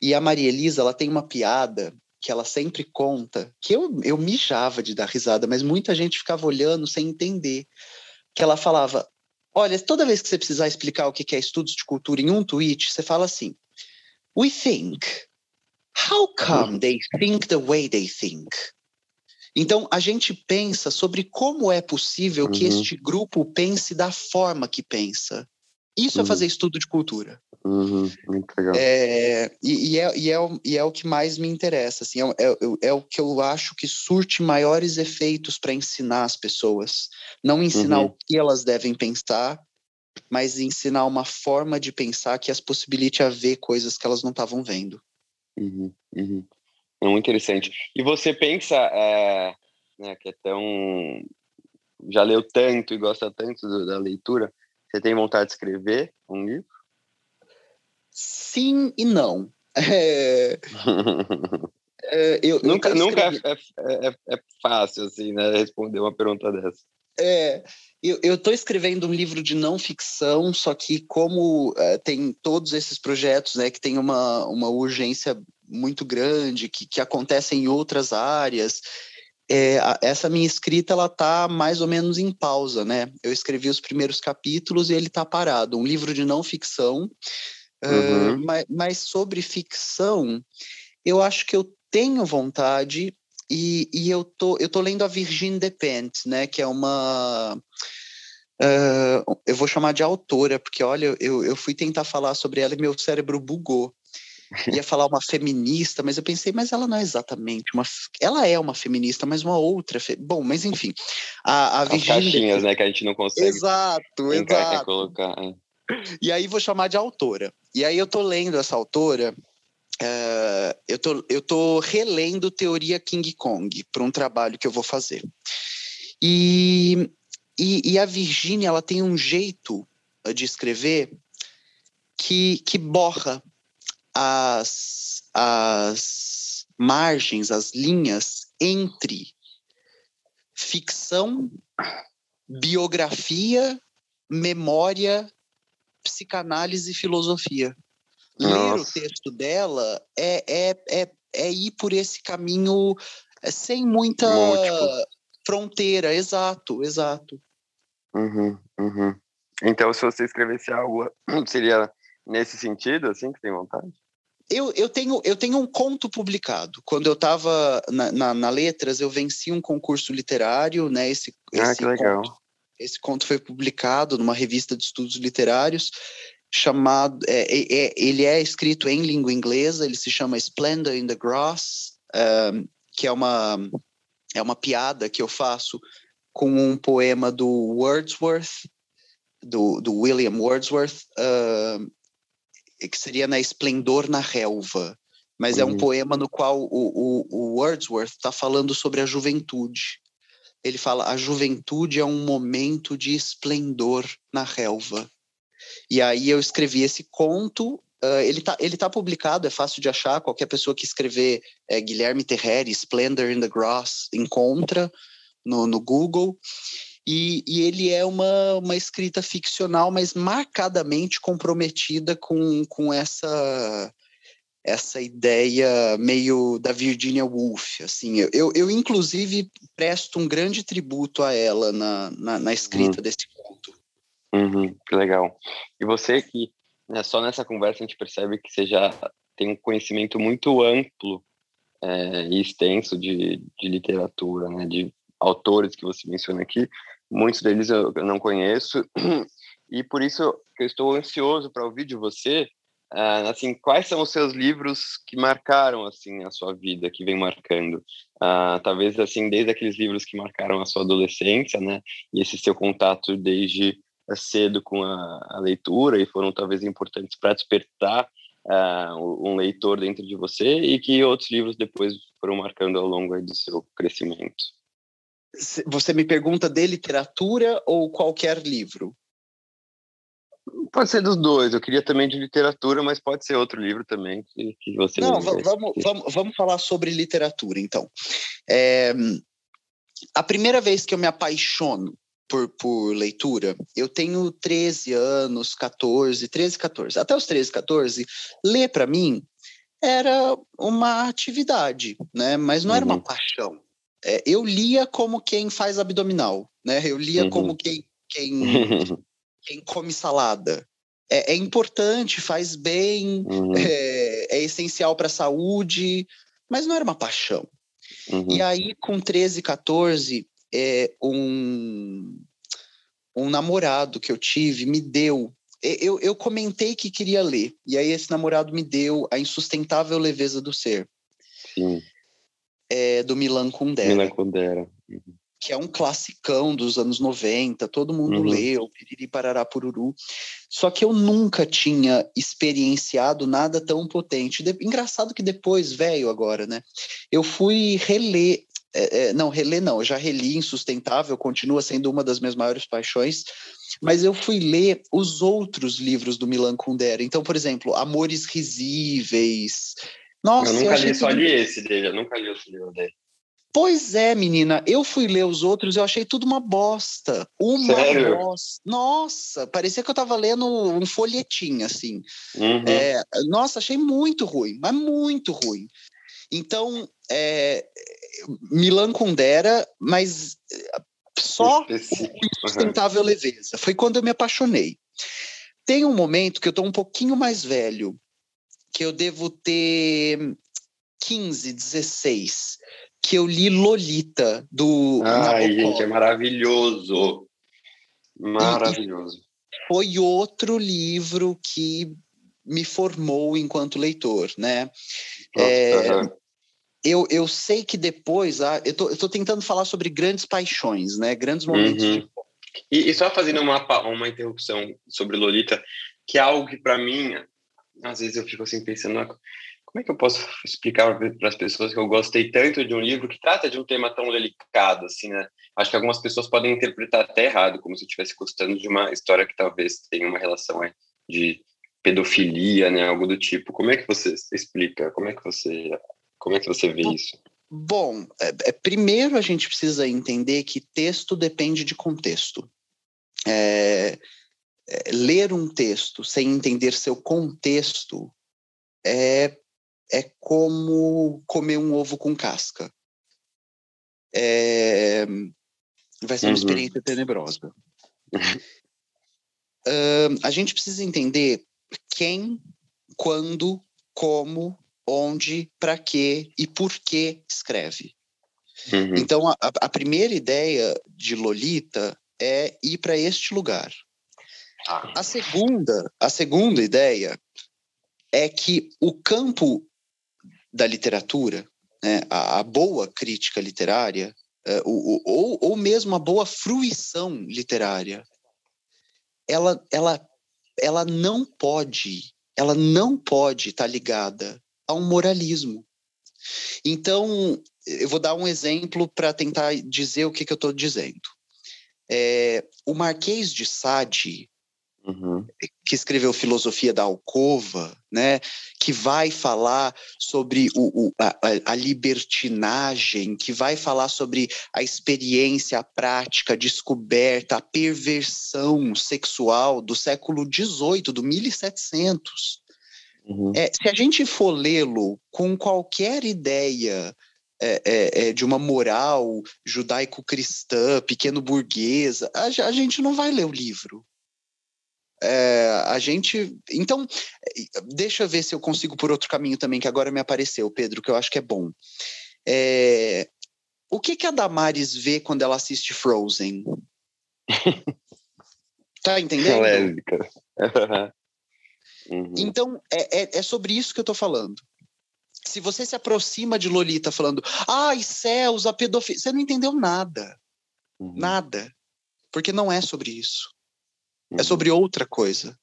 E a Maria Elisa, ela tem uma piada que ela sempre conta, que eu, eu mijava de dar risada, mas muita gente ficava olhando sem entender. Que ela falava: Olha, toda vez que você precisar explicar o que é estudos de cultura em um tweet, você fala assim: We think. How come they think the way they think? Então, a gente pensa sobre como é possível uhum. que este grupo pense da forma que pensa. Isso é uhum. é fazer estudo de cultura. Uhum, muito legal. É, e, e, é, e, é, e é o que mais me interessa, assim, é, é, é o que eu acho que surte maiores efeitos para ensinar as pessoas. Não ensinar uhum. o que elas devem pensar, mas ensinar uma forma de pensar que as possibilite a ver coisas que elas não estavam vendo. Uhum, uhum. É muito interessante. E você pensa, é, né, que é tão... Já leu tanto e gosta tanto da leitura, você tem vontade de escrever um livro? Sim e não. É... é, eu, nunca eu nunca é, é, é, é, fácil assim, né, responder uma pergunta dessa. É, eu estou escrevendo um livro de não ficção, só que como é, tem todos esses projetos, né, que tem uma, uma urgência muito grande, que, que acontecem em outras áreas, é, essa minha escrita ela tá mais ou menos em pausa, né? Eu escrevi os primeiros capítulos e ele está parado. Um livro de não ficção, uhum. uh, mas, mas, sobre ficção, eu acho que eu tenho vontade e, e eu tô eu tô lendo a Virginie Despentes, né? Que é uma uh, eu vou chamar de autora, porque olha, eu, eu fui tentar falar sobre ela e meu cérebro bugou ia falar uma feminista, mas eu pensei, mas ela não é exatamente uma. Ela é uma feminista, mas uma outra. Fe... Bom, mas enfim. A, a As Virginia... caixinhas, né, que a gente não consegue. Exato, exato. Colocar. É. E aí vou chamar de autora. E aí eu tô lendo essa autora. Uh, eu, tô, eu tô relendo Teoria King Kong para um trabalho que eu vou fazer. E, e, e a Virginia, ela tem um jeito de escrever que, que borra as, as margens, as linhas entre ficção, biografia, memória, psicanálise e filosofia. Nossa. Ler o texto dela é, é, é, é ir por esse caminho é, sem muita Múltiplo. fronteira. Exato, exato. Uhum, uhum. Então, se você escrevesse algo, seria nesse sentido, assim, que tem vontade? Eu, eu, tenho, eu tenho um conto publicado. Quando eu estava na, na, na, Letras, eu venci um concurso literário, né? Esse, ah, esse que legal. Conto, esse conto foi publicado numa revista de estudos literários chamado... É, é, é, ele é escrito em língua inglesa, ele se chama Splendor in the Grass, um, que é uma, é uma piada que eu faço com um poema do Wordsworth, do, do William Wordsworth, uh, que seria na Esplendor na Relva, mas uhum. é um uhum. poema no qual o, o, o Wordsworth está falando sobre a juventude. Ele fala: a juventude é um momento de esplendor na relva. E aí eu escrevi esse conto. Uh, ele está ele tá publicado, é fácil de achar. Qualquer pessoa que escrever é, Guilherme Terreri, Splendor in the Grass, encontra no, no Google. E, e, ele é uma, uma escrita ficcional, mas marcadamente comprometida com, com essa essa ideia meio da Virginia Woolf, assim, eu, eu, inclusive presto um grande tributo a ela na, na, na escrita uhum. desse conto. Uhum, que legal. E você que, né, só nessa conversa a gente percebe que você já tem um conhecimento muito amplo é, e extenso de, de literatura, né, de autores que você menciona aqui, Muitos deles eu não conheço e por isso eu estou ansioso para ouvir de você, uh, assim, quais são os seus livros que marcaram assim a sua vida, que vem marcando? Uh, talvez assim desde aqueles livros que marcaram a sua adolescência, né? E esse seu contato desde cedo com a, a leitura e foram talvez importantes para despertar uh, um leitor dentro de você e que outros livros depois foram marcando ao longo do seu crescimento. Você me pergunta de literatura ou qualquer livro? Pode ser dos dois. Eu queria também de literatura, mas pode ser outro livro também que, que você. Não, vamos, vamos, vamos falar sobre literatura, então. É, a primeira vez que eu me apaixono por, por leitura, eu tenho 13 anos, 14, 13, 14. Até os 13, 14, ler para mim era uma atividade, né? Mas não uhum. era uma uhum. paixão. É, eu lia como quem faz abdominal, né? Eu lia uhum. como quem, quem, quem come salada. É, é importante, faz bem, uhum. é, é, essencial para a saúde, mas não era uma paixão. Uhum. E aí, com 13, 14, é, um, um namorado que eu tive me deu. Eu, eu comentei que queria ler, e aí esse namorado me deu A Insustentável Leveza do Ser. Sim. É, do Milan Kundera. Milan Kundera. Uhum que é um classicão dos anos 90, todo mundo uhum. leu, Piriri Parará Pururu. Só que eu nunca tinha experienciado nada tão potente. De... Engraçado que depois, velho agora, né? Eu fui reler. É, é, não, reler não, eu já reli Insustentável, continua sendo uma das minhas maiores paixões, mas eu fui ler os outros livros do Milan Kundera. Então, por exemplo, Amores Risíveis. Nossa, eu nunca eu li só li esse dele, eu nunca li outro livro dele. Pois é, menina, eu fui ler os outros e eu achei tudo uma bosta. Uma Sério? bosta. Nossa, parecia que eu tava lendo um folhetim, assim. Uhum. É, nossa, achei muito ruim, mas muito ruim. Então, é, Milan Kundera, mas é, só sustentável uhum. leveza. Foi quando eu me apaixonei. Tem um momento que eu tô um pouquinho mais velho, que eu devo ter 15, 16 que eu li Lolita, do. Ai, Nabokov. gente, é maravilhoso. Maravilhoso. E foi outro livro que me formou enquanto leitor, né? é, eu, eu sei que depois, ah, eu, tô, eu tô tentando falar sobre grandes paixões, né? Grandes momentos uhum. de... E, e, só fazendo uma, uma interrupção sobre Lolita, que é algo que para mim, às vezes eu fico assim pensando, como é que eu posso explicar para as pessoas que eu gostei tanto de um livro que trata de um tema tão delicado, assim, né? Acho que algumas pessoas podem interpretar até errado, como se eu estivesse gostando de uma história que talvez tenha uma relação é, de pedofilia, né? Algo do tipo. Como é que você explica? Como é que você, como é que você vê isso? Bom, é, é, primeiro a gente precisa entender que texto depende de contexto. É ler um texto sem entender seu contexto é é como comer um ovo com casca. É, vai ser uma uhum. experiência tenebrosa. uh, a gente precisa entender quem, quando, como, onde, para quê e por que escreve. Uhum. Então, a, a, primeira ideia de Lolita é ir para este lugar. A segunda, a segunda ideia é que o campo da literatura, né, a, a, boa crítica literária, é, o, ou, ou mesmo a boa fruição literária, ela, ela, ela não pode, ela não pode estar tá ligada a um moralismo. Então, eu vou dar um exemplo para tentar dizer o que, que eu estou dizendo. É, o Marquês de Sade, Uhum. que escreveu Filosofia da Alcova, né, que vai falar sobre o, o, a, a, libertinagem, que vai falar sobre a experiência, a prática, a descoberta, a perversão sexual do século XVIII, do 1700. Uhum. É, se a gente for lê-lo com qualquer ideia é, é, é, de uma moral judaico-cristã, pequeno burguesa, a, a, gente não vai ler o livro. É, a gente. Então, deixa eu ver se eu consigo por outro caminho também, que agora me apareceu, Pedro, que eu acho que é bom. É, o que, que a Damares vê quando ela assiste Frozen? tá entendendo? Lésbica. uhum. Então, é, é, é, sobre isso que eu tô falando. Se você se aproxima de Lolita falando, ai, céus, a pedofilia, você não entendeu nada. Uhum. Nada. Porque não é sobre isso. É sobre outra coisa.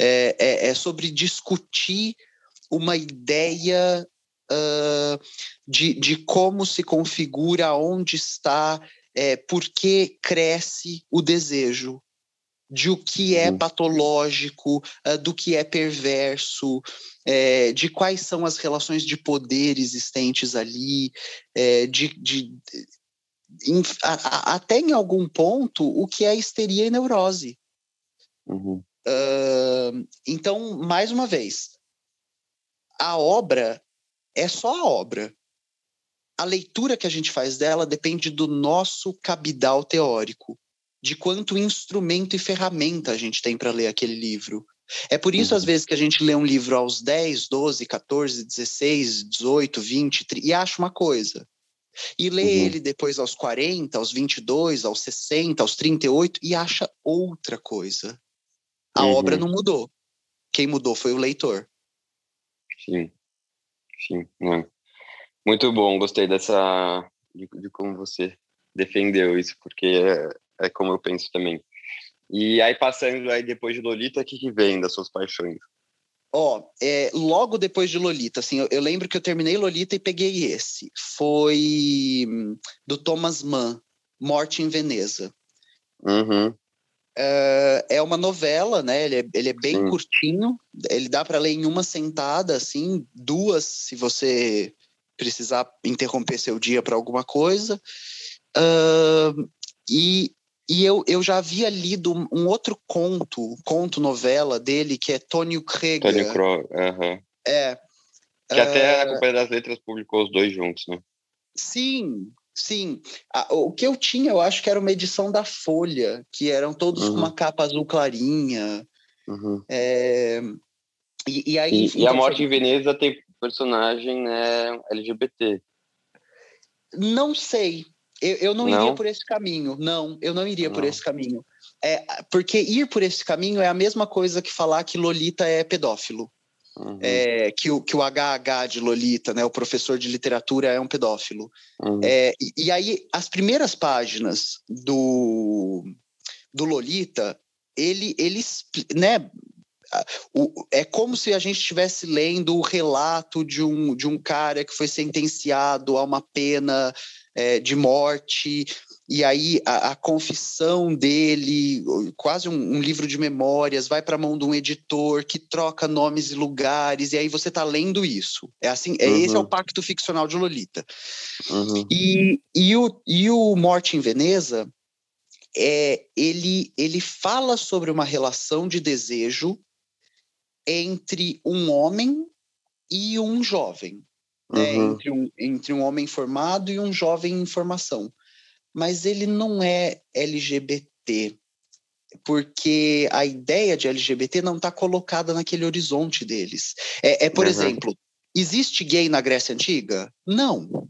É, é, é sobre discutir uma ideia uh, de, de como se configura, onde está, é, por que cresce o desejo, de o que é uhum. patológico, uh, do que é perverso, é, de quais são as relações de poder existentes ali, é, de, de em, a, a, até em algum ponto o que é histeria e neurose. Uhum. Uh, então, mais uma vez, a obra é só a obra. A leitura que a gente faz dela depende do nosso cabidal teórico, de quanto instrumento e ferramenta a gente tem para ler aquele livro. É por isso, uhum. às vezes, que a gente lê um livro aos 10, 12, 14, 16, 18, 20 30, e acha uma coisa. E lê uhum. ele depois aos 40, aos 22, aos 60, aos 38 e acha outra coisa. A uhum. obra não mudou. Quem mudou foi o leitor. Sim. Sim. Não. Muito bom, gostei dessa. De, de, como você defendeu isso, porque é, é como eu penso também. E aí, passando aí depois de Lolita, o que, que vem das suas paixões? Ó, oh, é, logo depois de Lolita, assim, eu, eu, lembro que eu terminei Lolita e peguei esse. Foi hum, do Thomas Mann, Morte em Veneza. Uhum. É, é uma novela, né? Ele é, ele é bem Sim. curtinho. Ele dá para ler em uma sentada, assim, duas, se você precisar interromper seu dia para alguma coisa. Uh, e e eu, eu já havia lido um outro conto, conto novela dele, que é Tônio Krieger. Tônio Krieger, uhum. É. Que até a ah, Companhia das Letras publicou os dois juntos, né? Sim, sim. o que eu tinha, eu acho que era uma edição da Folha, que eram todos uhum. com uma capa azul clarinha. Uhum. É, e, e, aí, e, e a Morte em Veneza tem personagem né, LGBT. Não sei, eu, eu não, não, iria por esse caminho. Não, eu não iria não. por esse caminho. É, porque ir por esse caminho é a mesma coisa que falar que Lolita é pedófilo. Uhum. É, que, o, que o HH de Lolita, né, o professor de literatura, é um pedófilo. Uhum. É, e, e, aí, as primeiras páginas do, do Lolita, ele, ele né, o, é como se a gente estivesse lendo o relato de um, de um cara que foi sentenciado a uma pena é, de morte, e aí a, a confissão dele, quase um, um, livro de memórias, vai para a mão de um editor que troca nomes e lugares, e aí você está lendo isso. É assim, é, uhum. esse é o pacto ficcional de Lolita. Uhum. E, e, o, e o Morte em Veneza, é, ele, ele fala sobre uma relação de desejo entre um homem e um jovem né, uhum. entre, um, entre um homem formado e um jovem em formação. Mas ele não é LGBT, porque a ideia de LGBT não está colocada naquele horizonte deles. É, é por uhum. exemplo, existe gay na Grécia Antiga? Não.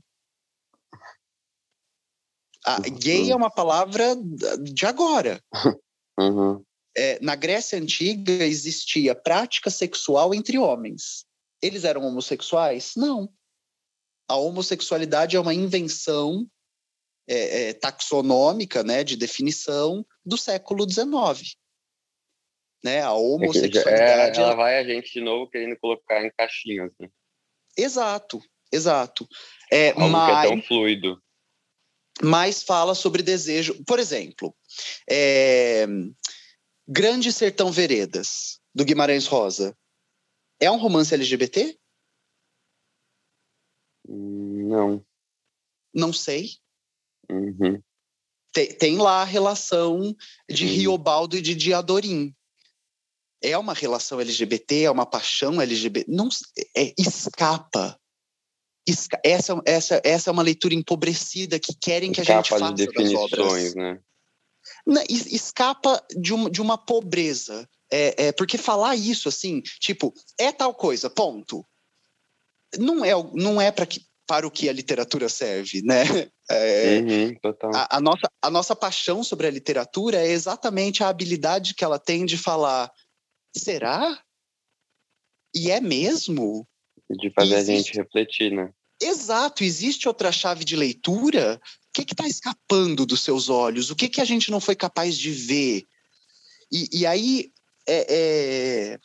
Gay é uma palavra de agora. Uhum. É, na Grécia Antiga existia prática sexual entre homens. Eles eram homossexuais? Não a homossexualidade é uma invenção é, é, taxonômica, né, de definição do século XIX. Né, a é homossexualidade. É, ela vai a gente de novo querendo colocar em caixinhas. Né? Exato, exato. É, Algo mas, que é tão fluido. Mas fala sobre desejo. Por exemplo, é, Grande Sertão Veredas, do Guimarães Rosa. É um romance LGBT? Não. Não sei. Uhum. Tem, tem, lá a relação de uhum. Riobaldo e de Diadorim. É uma relação LGBT, é uma paixão LGBT. Não, é, escapa. Esca essa, essa, essa é uma leitura empobrecida que querem que escapa a gente faça de definições, das obras. Né? Não, escapa de uma, de uma pobreza. É, é, porque falar isso assim, tipo, é tal coisa, ponto não é, não é para que para o que a literatura serve, né? É, uhum, a, a, nossa, a nossa paixão sobre a literatura é exatamente a habilidade que ela tem de falar: será? E é mesmo? De fazer existe... a gente refletir, né? Exato, existe outra chave de leitura? O que está escapando dos seus olhos? O que, que a gente não foi capaz de ver? E, e aí, é, é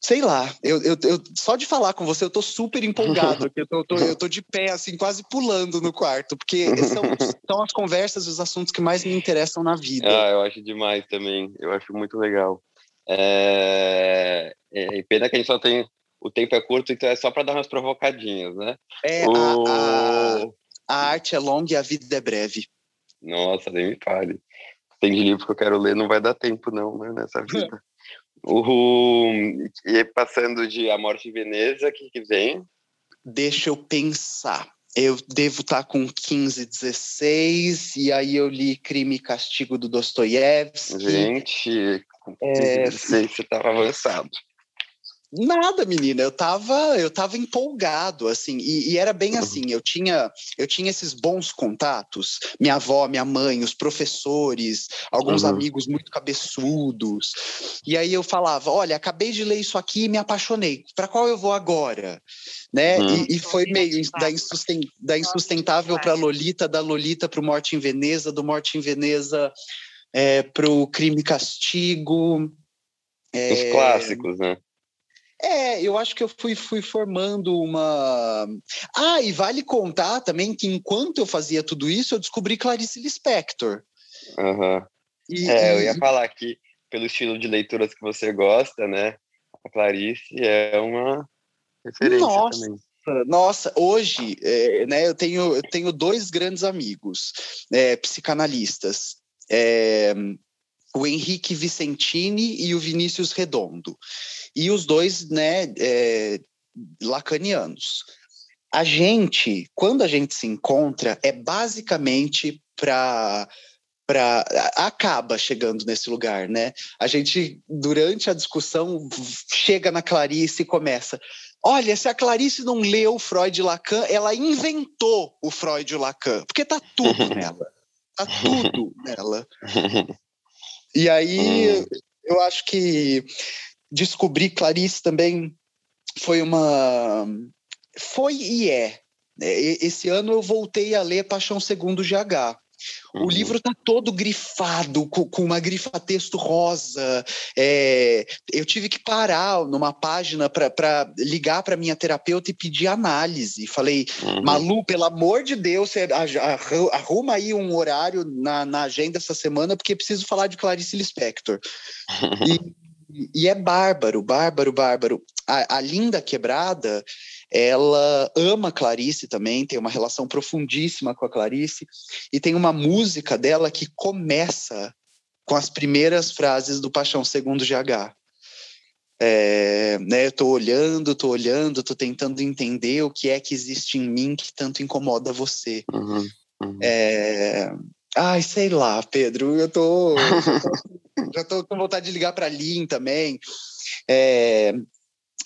sei lá, eu, eu, eu, só de falar com você eu tô super empolgado, eu tô, tô, eu tô de pé, assim, quase pulando no quarto, porque são, são as conversas e os assuntos que mais me interessam na vida. Ah, eu acho demais também, eu acho muito legal. É, é pena que a gente só tem, o tempo é curto, então é só para dar umas provocadinhas, né? É, o... a, a, a arte é longa e a vida é breve. Nossa, nem me fale. Tem de livro que eu quero ler, não vai dar tempo não, né, nessa vida. O, e passando de A Morte em Veneza, o que, que vem? Deixa eu pensar. Eu devo estar tá com 15, 16, e aí eu li Crime e Castigo do Dostoiévski. Gente, com 15, é... 16 você estava avançado. Nada, menina, eu tava, eu tava empolgado, assim, e, e, era bem assim, eu tinha, eu tinha esses bons contatos, minha avó, minha mãe, os professores, alguns uhum. amigos muito cabeçudos, e aí eu falava, olha, acabei de ler isso aqui e me apaixonei, para qual eu vou agora? Né? Uhum. E, e, foi meio da, insusten, da insustentável para Lolita, da Lolita para o Morte em Veneza, do Morte em Veneza é, para o Crime e Castigo. É... Os clássicos, né? É, eu acho que eu fui, fui formando uma. Ah, e vale contar também que enquanto eu fazia tudo isso, eu descobri Clarice Lispector. Uhum. E, é, eu ia falar que, pelo estilo de leituras que você gosta, né? A Clarice é uma referência nossa, também. Nossa, hoje, é, né, eu tenho, eu tenho dois grandes amigos é, psicanalistas. É, o Henrique Vicentini e o Vinícius Redondo e os dois, né, é, lacanianos. A gente, quando a gente se encontra, é basicamente para para acaba chegando nesse lugar, né? A gente durante a discussão chega na Clarice e começa. Olha, se a Clarice não leu Freud e Lacan, ela inventou o Freud e o Lacan, porque tá tudo nela. Tá tudo nela. E aí eu acho que descobrir Clarice também foi uma. Foi e é. é esse ano eu voltei a ler Paixão Segundo GH. Uhum. O livro está todo grifado, com, com, uma grifa-texto rosa. É, eu tive que parar numa página para ligar para minha terapeuta e pedir análise. Falei, uhum. Malu, pelo amor de Deus, arruma aí um horário na, na agenda essa semana, porque preciso falar de Clarice Lispector. e e é bárbaro, bárbaro, bárbaro. A, a, Linda Quebrada, ela ama Clarice também, tem uma relação profundíssima com a Clarice, e tem uma música dela que começa com as primeiras frases do Paixão Segundo GH. É, né, eu tô olhando, tô olhando, tô tentando entender o que é que existe em mim que tanto incomoda você. Uhum, uhum. É, ai, sei lá, Pedro, eu tô, eu tô já estou com vontade de ligar para Lin também. É,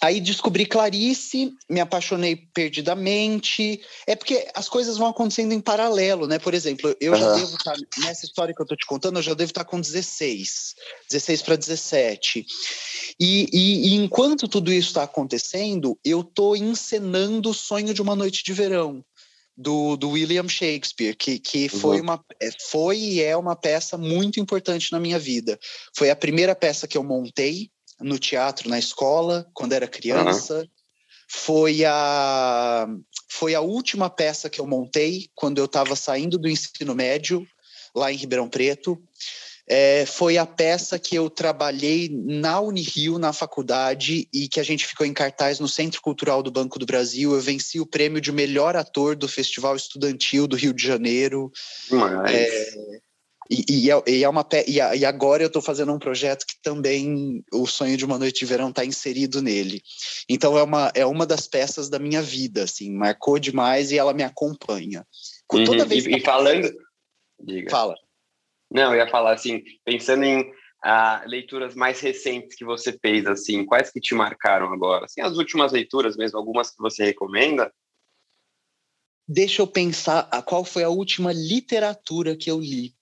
Aí descobri Clarice, me apaixonei perdidamente. É porque as coisas vão acontecendo em paralelo, né? Por exemplo, eu uhum. já devo estar, nessa história que eu tô te contando, eu já devo estar com 16, 16 para 17. E, e, e, enquanto tudo isso está acontecendo, eu tô encenando o sonho de uma noite de verão do, do William Shakespeare, que, que foi, uhum. uma, é, foi e é uma peça muito importante na minha vida. Foi a primeira peça que eu montei no teatro, na escola, quando era criança. Uhum. Foi a, foi a última peça que eu montei quando eu estava saindo do ensino médio, lá em Ribeirão Preto. É, foi a peça que eu trabalhei na Unirio, na faculdade, e que a gente ficou em cartaz no Centro Cultural do Banco do Brasil. Eu venci o prêmio de melhor ator do Festival Estudantil do Rio de Janeiro. Mas... É, e, e, é, e, é uma, e, e agora eu estou fazendo um projeto que também o sonho de uma noite de verão está inserido nele. Então é uma, é uma das peças da minha vida, assim, marcou demais e ela me acompanha. Toda uhum. vez e, e falando, diga. Fala. Não, eu ia falar assim, pensando em ah, leituras mais recentes que você fez, assim, quais que te marcaram agora? Assim, as últimas leituras mesmo, algumas que você recomenda? Deixa eu pensar, a qual foi a última literatura que eu li?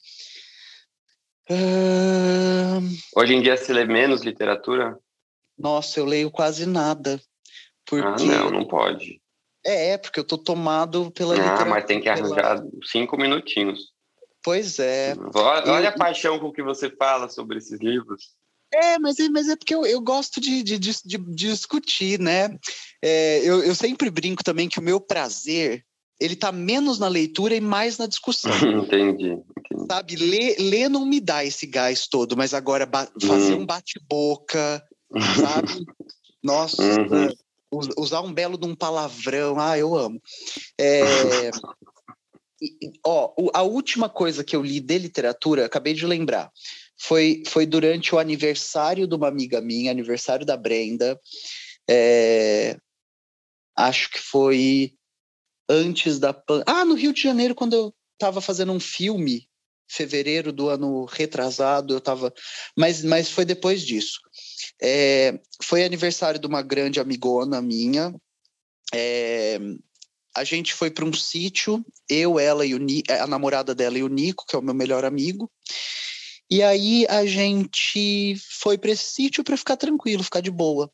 Uh... Hoje em dia você lê menos literatura? Nossa, eu leio quase nada. Porque... Ah, não, não pode. É, porque eu tô tomado pela ah, literatura. Ah, mas tem que arranjar cinco minutinhos. Pois é. Olha, olha a paixão com que você fala sobre esses livros. É, mas é, mas é porque eu, eu gosto de, de, de, de discutir, né? É, eu, eu sempre brinco também que o meu prazer ele tá menos na leitura e mais na discussão. entendi, entendi. Sabe, ler, ler não me dá esse gás todo, mas agora fazer hum. um bate-boca, sabe? Nossa, uhum. usar um belo de um palavrão, ah, eu amo. É, ó, a última coisa que eu li de literatura, acabei de lembrar, foi, foi durante o aniversário de uma amiga minha, aniversário da Brenda. É, acho que foi antes da. Ah, no Rio de Janeiro, quando eu estava fazendo um filme, fevereiro do ano retrasado, eu estava. Mas, mas foi depois disso. É, foi aniversário de uma grande amigona minha. É, a gente foi para um sítio, eu, ela e o Ni, a namorada dela e o Nico, que é o meu melhor amigo. E aí a gente foi para esse sítio para ficar tranquilo, ficar de boa.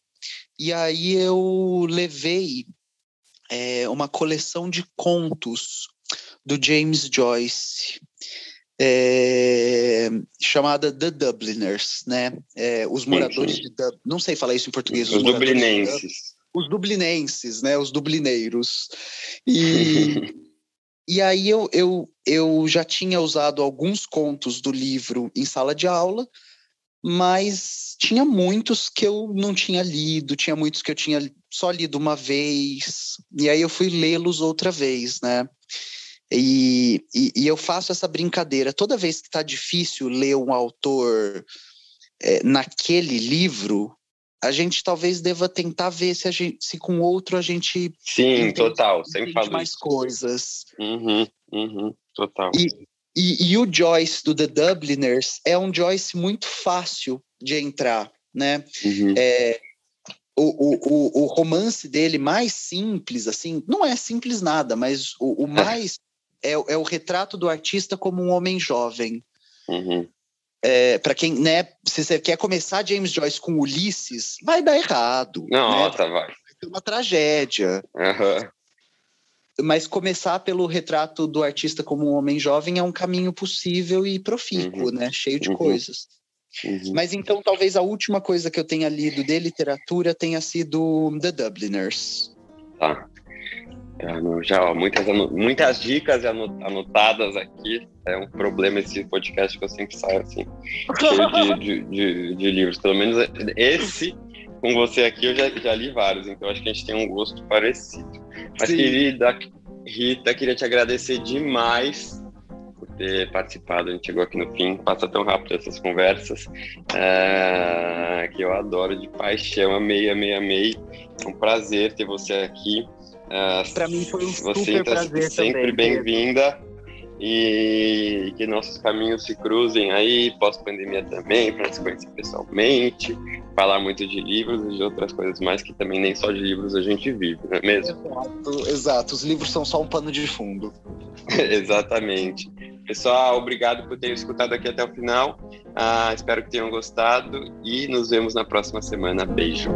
E aí eu levei é, uma coleção de contos do James Joyce. É, chamada The Dubliners, né? É, os moradores de Dublin. Não sei falar isso em português. Os, os dublinenses os dublinenses, né, os dublineiros. E, e aí eu, eu, eu já tinha usado alguns contos do livro em sala de aula, mas tinha muitos que eu não tinha lido, tinha muitos que eu tinha só lido uma vez, e aí eu fui lê-los outra vez, né? E, e, e, eu faço essa brincadeira. Toda vez que está difícil ler um autor é, naquele livro, a gente talvez deva tentar ver se, a gente, se com outro a gente. Sim, total, sempre falo mais isso. coisas. Uhum, uhum, total. E, e, e, o Joyce do The Dubliners é um Joyce muito fácil de entrar, né? Uhum. É, o, o, o, romance dele mais simples, assim, não é simples nada, mas o, o mais é, é o retrato do artista como um homem jovem. Uhum é, para quem, né, se você quer começar James Joyce com Ulisses, vai dar errado. Nossa, né? vai. Vai ser uma tragédia. Uhum. Mas começar pelo retrato do artista como um homem jovem é um caminho possível e profícuo, uhum. né? Cheio de uhum. coisas. Uhum. Mas então talvez a última coisa que eu tenha lido de literatura tenha sido The Dubliners. Tá. Já, ó, muitas, muitas dicas anotadas aqui. É um problema esse podcast que eu sempre saio assim, cheio de, de, de, de, livros. Pelo menos esse, com você aqui, eu já, já li vários, então acho que a gente tem um gosto parecido. Mas, Sim. querida Rita, queria te agradecer demais por ter participado. A gente chegou aqui no fim, passa tão rápido essas conversas, é, que eu adoro de paixão. Amei, amei, amei. É um prazer ter você aqui. Uh, para mim foi um super prazer sempre bem-vinda e que nossos caminhos se cruzem aí pós-pandemia também para se conhecer pessoalmente, falar muito de livros e de outras coisas mais que também nem só de livros a gente vive, não é mesmo? Exato, exato. Os livros são só um pano de fundo. Exatamente. Pessoal, obrigado por terem escutado aqui até o final. Uh, espero que tenham gostado e nos vemos na próxima semana. Beijo.